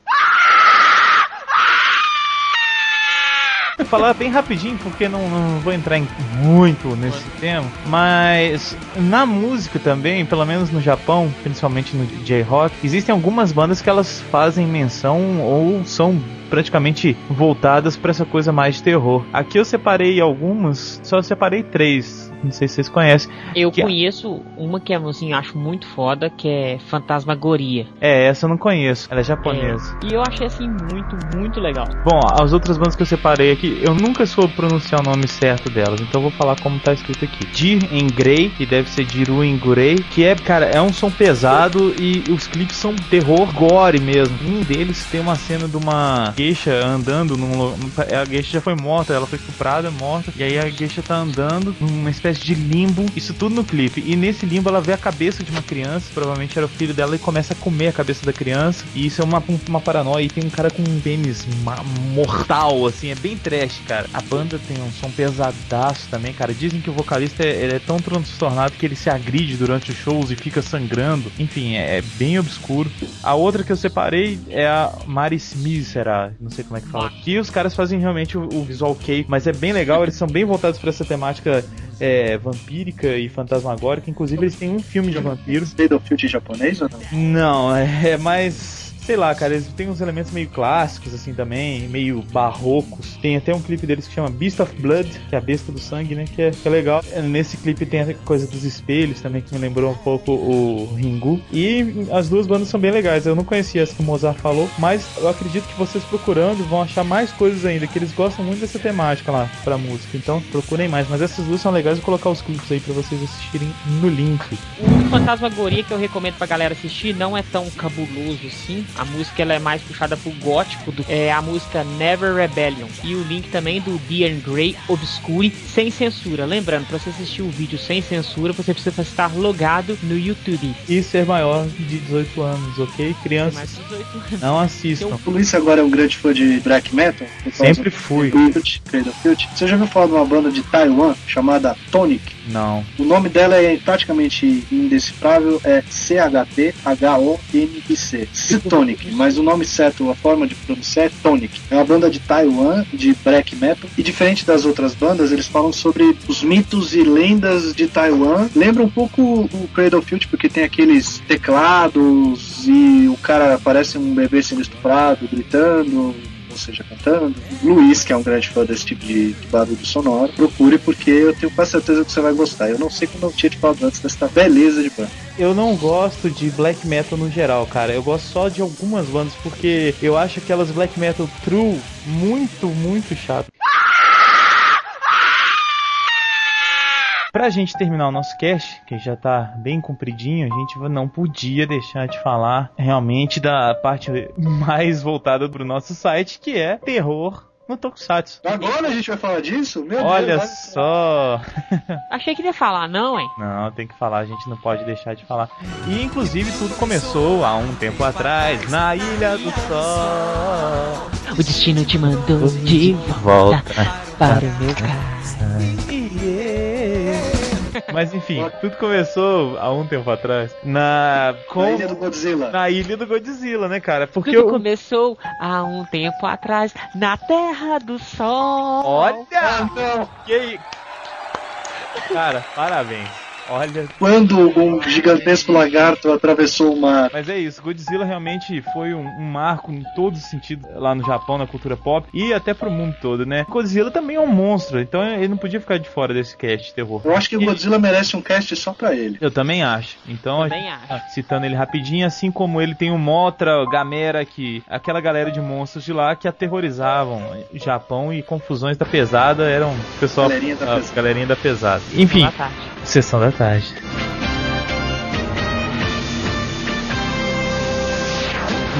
Falar bem rapidinho, porque não, não vou entrar em muito nesse tema, mas na música também, pelo menos no Japão, principalmente no J-Rock, existem algumas bandas que elas fazem menção ou são praticamente voltadas para essa coisa mais de terror. Aqui eu separei algumas, só separei três Não sei se vocês conhecem. Eu Que- conheço uma que é, assim, acho muito foda, que é Fantasmagoria. É, essa eu não conheço. Ela é japonesa. É, e eu achei, assim, muito, muito legal. Bom, as outras bandas que eu separei aqui, eu nunca soube pronunciar o nome certo delas, então eu vou falar como tá escrito aqui. Dir em Grey, que deve ser Diru em Gurei, que é, cara, é um som pesado e os clipes são terror gore mesmo. Um deles tem uma cena de uma geisha andando num. num- A geisha já foi morta, ela foi estuprada, morta, e aí a geisha tá andando numa espécie de limbo, isso tudo no clipe. E nesse limbo ela vê a cabeça de uma criança, provavelmente era o filho dela, e começa a comer a cabeça da criança. E isso é uma, uma paranoia. E tem um cara com um pênis mortal, assim, é bem trash, cara. A banda tem um som pesadaço também, cara. Dizem que o vocalista é, ele é tão transtornado que ele se agride durante os shows e fica sangrando. Enfim, é, é bem obscuro. A outra que eu separei é a Maris Mísera, não sei como é que fala. Que os caras fazem realmente o, o visual cake, mas é bem legal, eles são bem voltados pra essa temática é, vampírica e fantasmagórica. Inclusive, eles têm um filme de vampiros. Battlefield japonês ou não? Não, é mais. Sei lá, cara, eles têm uns elementos meio clássicos, assim, também, meio barrocos. Tem até um clipe deles que chama Beast of Blood, que é a besta do sangue, né? Que é, que é legal. Nesse clipe tem a coisa dos espelhos também, que me lembrou um pouco o Ringu. E as duas bandas são bem legais. Eu não conhecia as que o Mozart falou, mas eu acredito que vocês procurando vão achar mais coisas ainda, que eles gostam muito dessa temática lá pra música. Então procurem mais. Mas essas duas são legais, vou colocar os clipes aí pra vocês assistirem no link. O Fantasmagoria que eu recomendo pra galera assistir não é tão cabuloso assim. A música ela é mais puxada pro gótico. Do, é a música Never Rebellion. E o link também do Dear Grey Obscure sem censura. Lembrando, pra você assistir o vídeo sem censura, você precisa estar logado no YouTube. E ser maior de 18 anos, ok? Crianças mais 18 anos. não assistam. O Luiz agora é um grande fã de black metal. por Sempre fui. Você já ouviu falar de uma banda de Taiwan chamada Tonic? Não. O nome dela é praticamente indecifrável, é C-H-T-H-O-N-I-C. Citonic, mas o nome certo, a forma de pronunciar é Tonic. É uma banda de Taiwan, de black metal, e diferente das outras bandas, eles falam sobre os mitos e lendas de Taiwan. Lembra um pouco o Cradle Field, porque tem aqueles teclados e o cara parece um bebê sendo estuprado, gritando, seja, cantando. Luiz, que é um grande fã desse tipo de, de barulho sonoro, procure porque eu tenho quase certeza que você vai gostar. Eu não sei como eu tinha te falado antes dessa beleza de banda. Eu não gosto de black metal no geral, cara. Eu gosto só de algumas bandas porque eu acho aquelas black metal true muito, muito chato. Pra gente terminar o nosso cast, que já tá bem compridinho, a gente não podia deixar de falar realmente da parte mais voltada pro nosso site, que é terror no Tokusatsu. Agora a gente vai falar disso? Meu Olha Deus, só. Achei que ia falar, não, hein? Não, tem que falar, a gente não pode deixar de falar. E inclusive tudo começou há um tempo atrás, na Ilha do Sol. O destino te mandou de volta para o meu carro. Mas enfim, tudo começou há um tempo atrás na com Na ilha do Godzilla. na ilha do Godzilla, né, cara? Porque Tudo o começou há um tempo atrás na Terra do Sol. Olha! Ah, não. Que aí? Cara, parabéns. Olha, Quando um gigantesco lagarto atravessou o mar. mas é isso, Godzilla realmente foi um, um marco em todos os sentidos lá no Japão, na cultura pop e até pro mundo todo, né? Godzilla também é um monstro, então ele não podia ficar de fora desse cast de terror. Eu acho que o Godzilla merece um cast só pra ele. Eu também acho. Então, Também a- acho. ah, citando ele rapidinho, assim como ele tem o Motra, o Gamera, que aquela galera de monstros de lá que aterrorizavam o Japão e confusões da pesada eram o pessoal, Galerinha da a pesada. galerinha da pesada. Enfim, Boa tarde. Sessão da tarde.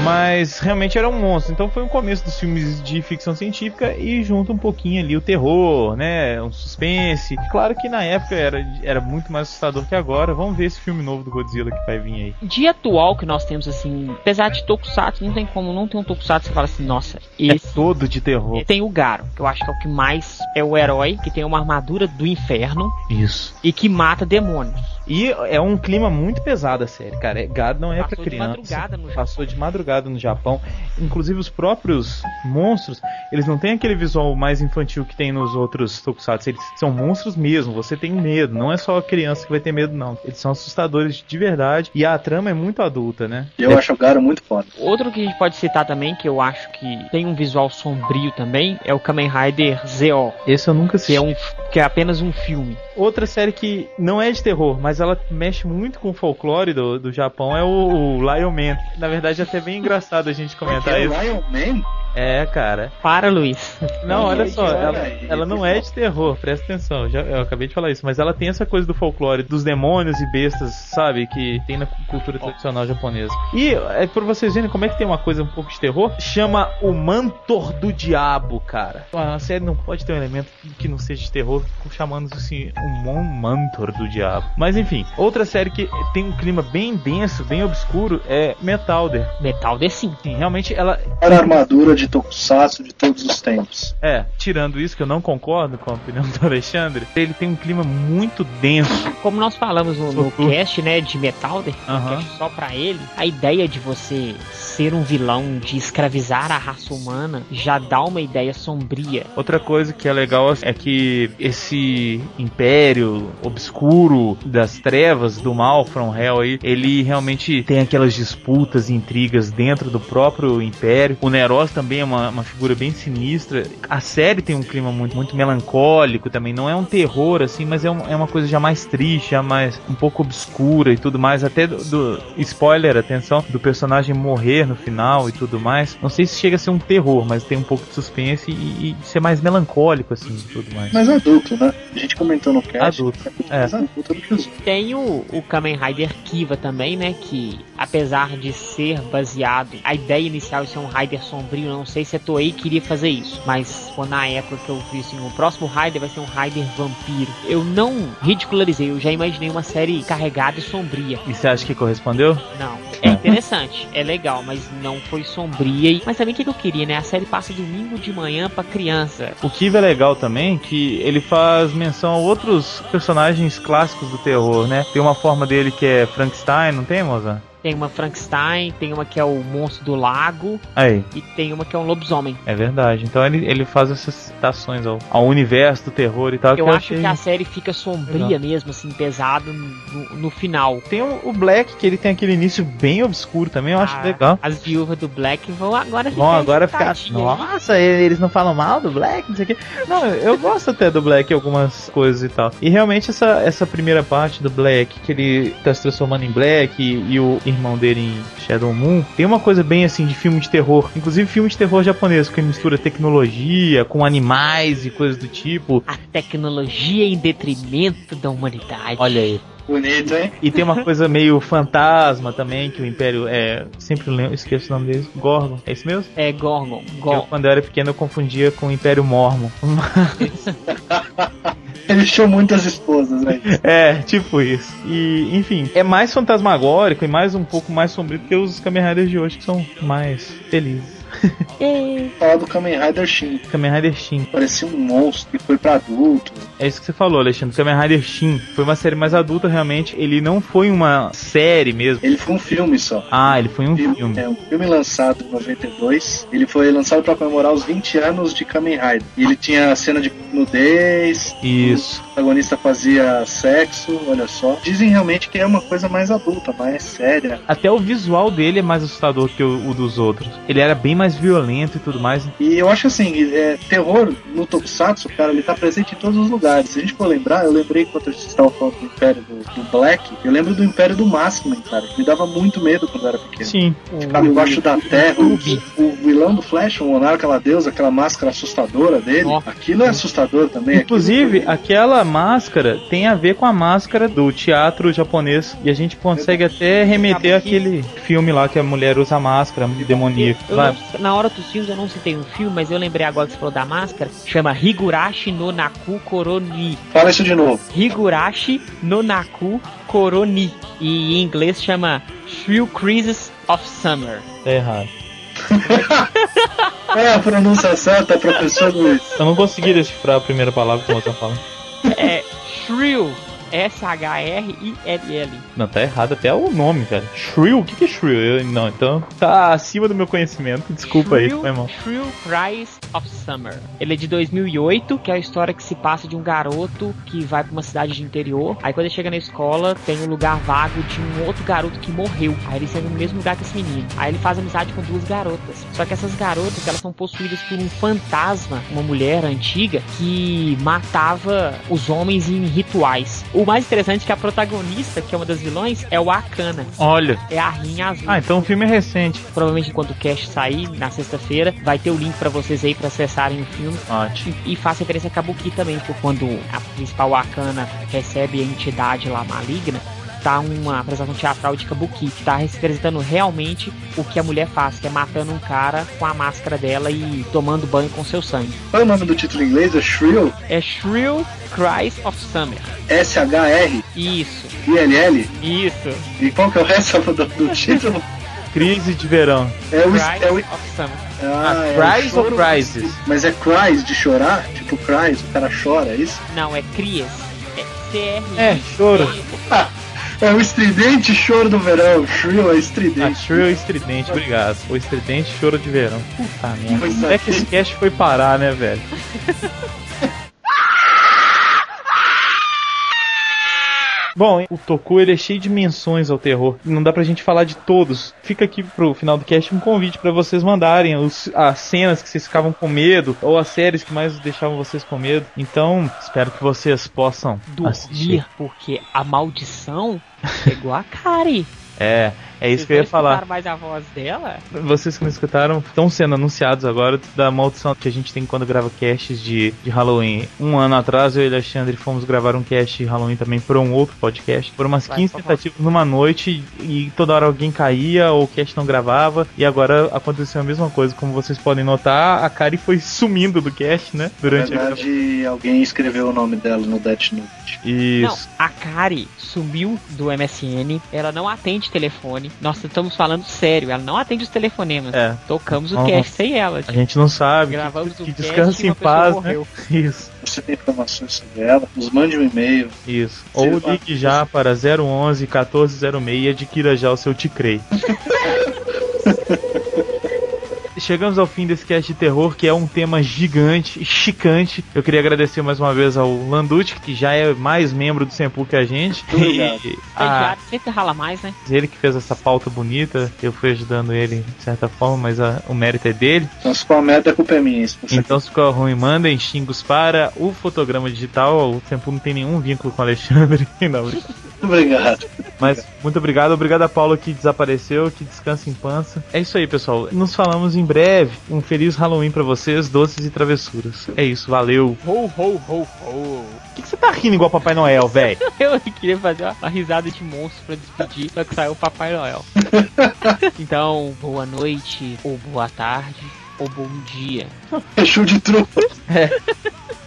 Mas realmente era um monstro. Então foi um começo dos filmes de ficção científica e junto um pouquinho ali o terror, né? Um suspense. Claro que na época era, era muito mais assustador que agora. Vamos ver esse filme novo do Godzilla que vai vir aí. Dia atual que nós temos, assim, apesar de Tokusatsu, não tem como não ter um Tokusatsu você fala assim, nossa, É esse. todo de terror. Tem o Garo, que eu acho que é o que mais é o herói, que tem uma armadura do inferno Isso. e que mata demônios. E é um clima muito pesado a série, cara. É- Gado não é Passou pra de criança. madrugada no. Passou de madrugada no Japão. Inclusive os próprios monstros, eles não têm aquele visual mais infantil que tem nos outros tokusatsu. Eles são monstros mesmo. Você tem medo. Não é só a criança que vai ter medo, não. Eles são assustadores de verdade. E a trama é muito adulta, né? Eu É- acho o Garo muito foda. Outro que a gente pode citar também, que eu acho que tem um visual sombrio também, é o Kamen Rider ZO, Esse eu nunca que assisti. é, um, que é apenas um filme. outra série que não é de terror, mas ela mexe muito com o folclore do, do Japão é o, o Lion Man. Na verdade, é até bem engraçado a gente comentar É isso. Lion Man? É, cara. Para, Luiz. Não, olha só, ela, ela não é de terror, presta atenção, já, eu acabei de falar isso, mas ela tem essa coisa do folclore, dos demônios e bestas, sabe, que tem na cultura tradicional japonesa. E é por vocês verem como é que tem uma coisa um pouco de terror, chama o Mantor do Diabo, cara. A série não pode ter um elemento que não seja de terror, chamando assim, um Mantor do Diabo. Mas enfim, outra série que tem um clima bem denso, bem obscuro, é Metalder. Metal The Sim. Sim, realmente ela Era a armadura de Tokusatsu de todos os tempos. É, tirando isso, que eu não concordo com a opinião do Alexandre, ele tem um clima muito denso. Como nós falamos no, no cast, né, de Metalder, Aham. cast só pra ele, a ideia de você ser um vilão, de escravizar a raça humana, já dá uma ideia sombria. Outra coisa que é legal é que esse império obscuro das trevas do mal, From Hell aí, ele realmente tem aquelas disputas e intrigas dentro do próprio império. O Neros também é uma, uma figura bem sinistra. A série tem um clima muito, muito melancólico também. Não é um terror assim, mas é, um- é uma coisa já mais triste, já mais um pouco obscura e tudo mais. Até do, do- spoiler, atenção, do personagem morrer no final e tudo mais. Não sei se chega a ser um terror, mas tem um pouco de suspense e, e ser mais melancólico assim e tudo mais. Mas adulto, né? A gente comentou no cast. Adulto, É é. mais adulto do que os outros. Tem o, o Kamen Rider Kiva também, né? Que apesar de ser baseado, a ideia inicial de ser um Rider sombrio, não sei se a Toei queria fazer isso, mas foi na época que eu vi assim, o próximo Rider vai ser um Rider vampiro. Eu não ridicularizei, eu já imaginei uma série carregada e sombria. E você acha que correspondeu? Não. É interessante, é legal, mas não foi sombria. Mas também o que que eu queria, né? A série passa domingo de manhã pra criança. O Kiva é legal também que ele faz menção a outros personagens clássicos do terror, né? Tem uma forma dele que é Frankenstein, não tem, moça? Tem uma Frankenstein, tem uma que é o monstro do lago Aí, e tem uma que é um lobisomem. é verdade. Então ele, ele faz essas citações ao, ao universo do terror e tal. Eu que acho achei- que a série fica sombria mesmo, assim, pesado no, no final. Tem o, Black, que ele tem aquele início bem obscuro também, eu acho Ah, legal. As viúvas do Black vão agora Vão agora ficar. Nossa, eles não falam mal do Black, não sei o quê. Não, eu gosto até do Black algumas coisas e tal. E realmente essa, essa primeira parte do Black, que ele tá se transformando em Black e, e o irmão dele em Shadow Moon, tem uma coisa bem assim de filme de terror. Inclusive filme de terror japonês, que mistura tecnologia com animais e coisas do tipo. A tecnologia em detrimento da humanidade. Olha aí. Bonito, hein? E tem uma coisa meio fantasma também, que o Império é. Sempre lembro, esqueço o nome deles. Gorgon. É isso mesmo? É Gorgon. Que eu, Gorgon. quando eu era pequeno eu confundia com o Império Mormon. Ele tinha muitas esposas, né? É, tipo isso. E, enfim, é mais fantasmagórico e mais um pouco mais sombrio que os Kamen Riders de hoje, que são mais felizes. Falar do Kamen Rider Shin. Kamen Rider Shin. Parecia um monstro que foi pra adulto. É isso que você falou, Alexandre. Kamen Rider Shin foi uma série mais adulta, realmente. Ele não foi uma série mesmo. Ele foi um filme só. Ah, ele foi um Filme- filme. É um filme lançado em 92. Ele foi lançado pra comemorar os 20 anos de Kamen Rider. E ele tinha cena de nudez. Isso. O protagonista fazia sexo, olha só. Dizem realmente que é uma coisa mais adulta, mais séria. Até o visual dele é mais assustador que o, o dos outros. Ele era bem mais violento e tudo mais. E eu acho assim, é, terror no Tokusatsu, cara, ele tá presente em todos os lugares. Se a gente for lembrar, eu lembrei quando a gente estava falando do Império do, do Black, eu lembro do Império do Maskman, cara, que me dava muito medo quando eu era pequeno. Sim. Ficava embaixo da terra, o, o vilão do Flash, o monarca, aquela deusa, aquela máscara assustadora dele, Ó. aquilo é assustador também. Inclusive, Aquilo- aquela máscara tem a ver com a máscara do teatro japonês. E a gente consegue até remeter àquele filme lá que a mulher usa máscara demoníaca. Não- na hora dos filmes eu não citei um filme, mas eu lembrei agora que você falou da máscara. Chama Higurashi no Naku Koroni. Fala isso de novo. Higurashi no Naku Koroni. E em inglês chama Shrill Crisis of Summer. Tá errado. É a pronúncia certa, professor Luiz. Eu não consegui decifrar a primeira palavra que você fala. É Shrill S-H-R-I-L-L. Não, tá errado até o nome, velho. Shrill? O que, que é Shrill? Eu- não, então tá acima do meu conhecimento. Desculpa aí, Shrill, foi mal. Shrill Cries of Summer. Ele é de 2008, que é a história que se passa de um garoto que vai pra uma cidade de interior. Aí quando ele chega na escola, tem um lugar vago de um outro garoto que morreu. Aí ele chega no mesmo lugar que esse menino. Aí ele faz amizade com duas garotas. Só que essas garotas, elas são possuídas por um fantasma, uma mulher antiga, que matava os homens em rituais. O mais interessante é que a protagonista, que é uma das vilões, é o Akana. Olha. É a Rinha Azul. Ah, então o filme é recente. Provavelmente enquanto o cast sair na sexta-feira, vai ter o link pra vocês aí pra acessarem o filme. Ótimo. E faz referência a Kabuki também, por quando a principal Wakana recebe a entidade lá maligna, tá uma apresentação teatral de Kabuki, que tá representando realmente o que a mulher faz, que é matando um cara com a máscara dela e tomando banho com seu sangue. Qual é o nome do título em inglês? É Shrill? É Shrill Cries of Summer. S-H-R-I-L-L? Isso, isso. E qual que é o resto do, do título? Crise de verão. É o, Cries é o of Summer. Ah, é Ah, o Cries ou Crises? Mas é cries de chorar? Tipo cries, o cara chora, é isso? Não, é Crias. É C-R. É, choro. É o estridente choro do verão. Shrill é Ah, estridente. Shrill Estridente, obrigado. O Estridente Choro de Verão. Puta merda. Como é que esse cast foi parar, né, velho? Bom, o Toku ele é cheio de menções ao terror. Não dá pra gente falar de todos. Fica aqui pro final do cast um convite pra vocês mandarem os- as cenas que vocês ficavam com medo ou as séries que mais deixavam vocês com medo. Então, espero que vocês possam assistir. Dormir, porque a maldição pegou a Kari. É, é isso Vocês que eu ia não falar. mais a voz dela? Vocês que não escutaram estão sendo anunciados agora da maldição que a gente tem quando grava casts de, de Halloween. Um ano atrás eu e o Alexandre fomos gravar um cast de Halloween também por um outro podcast. Foram umas Vai, 15 por favor. tentativas numa noite e toda hora alguém caía ou o cast não gravava. E agora aconteceu a mesma coisa. Como vocês podem notar, a Kari foi sumindo do cast, né? Na Durante a gravação. verdade, alguém escreveu o nome dela no Death Note. Não, Isso. a Kari sumiu do MSN, ela não atende telefone. Nós estamos falando sério, ela não atende os telefonemas. É. Tocamos o Nossa. cast sem ela. A gente não sabe. Gravamos que, o que cast descanse em paz, né? Isso. Você tem informações sobre ela? Nos mande um e-mail. Isso. Ou Sim, ligue já para 011 1406 e adquira já o seu Ticrei. Chegamos ao fim desse cast de terror, que é um tema gigante, chicante. Eu queria agradecer mais uma vez ao Landucci, que já é mais membro do Sempu que a gente. Obrigado. E a, sempre rala mais, né? ele que fez essa pauta bonita. Eu fui ajudando ele de certa forma, mas a- o mérito é dele. Então, se for a merda, a culpa é minha. Então, se ficou ruim, mandem xingos para o fotograma digital. O Sempu não tem nenhum vínculo com o Alexandre. Não, Obrigado. Mas muito obrigado, obrigado a Paulo que desapareceu, que descansa em pança. É isso aí, pessoal. Nos falamos em breve. Um feliz Halloween pra vocês, doces e travessuras. É isso, valeu. Ho, ho, ho, ho. Por que, que você tá rindo igual Papai Noel, velho? Eu queria fazer uma, uma risada de monstro pra despedir, só que saiu o Papai Noel. então, boa noite, ou boa tarde, ou bom dia. É show de trupa.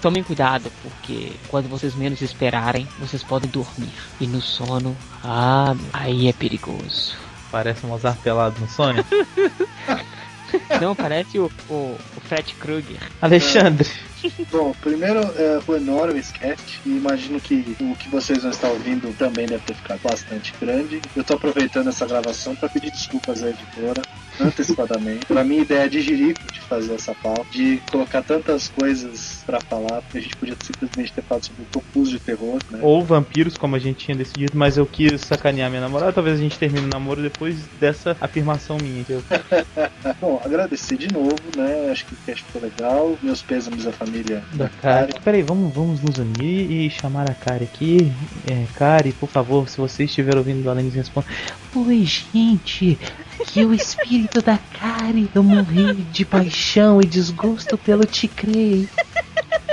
Tomem cuidado, porque quando vocês menos esperarem, vocês podem dormir. E no sono, ah, aí é perigoso. Parece um Mozart pelado no sonho. Não, parece o, o, o Fred Krueger. Alexandre. Bom, primeiro é, foi enorme esse cast e imagino que o que vocês vão estar ouvindo também deve ter ficado bastante grande. Eu tô aproveitando essa gravação para pedir desculpas à editora antecipadamente. Pra minha ideia de jirico de fazer essa pauta, de colocar tantas coisas pra falar, porque a gente podia simplesmente ter falado sobre o Topus de terror, né? Ou vampiros, como a gente tinha decidido, mas eu quis sacanear minha namorada. Talvez a gente termine o namoro depois dessa afirmação minha. que eu- Bom, agradecer de novo, né? Acho que o cast ficou legal. Meus pêsames à família Da Kari. Peraí, vamos, vamos nos unir e chamar a Kari aqui. É, Kari, por favor, se você estiver ouvindo do Além responda. Oi, gente. Que o espírito da Kari. Eu morri de paixão e desgosto pelo Ticrei.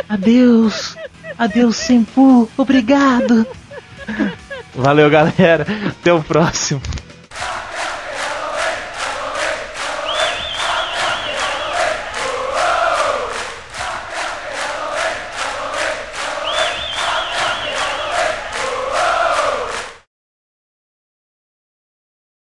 Adeus. Adeus, Sempu. Obrigado. Valeu, galera. Até o próximo.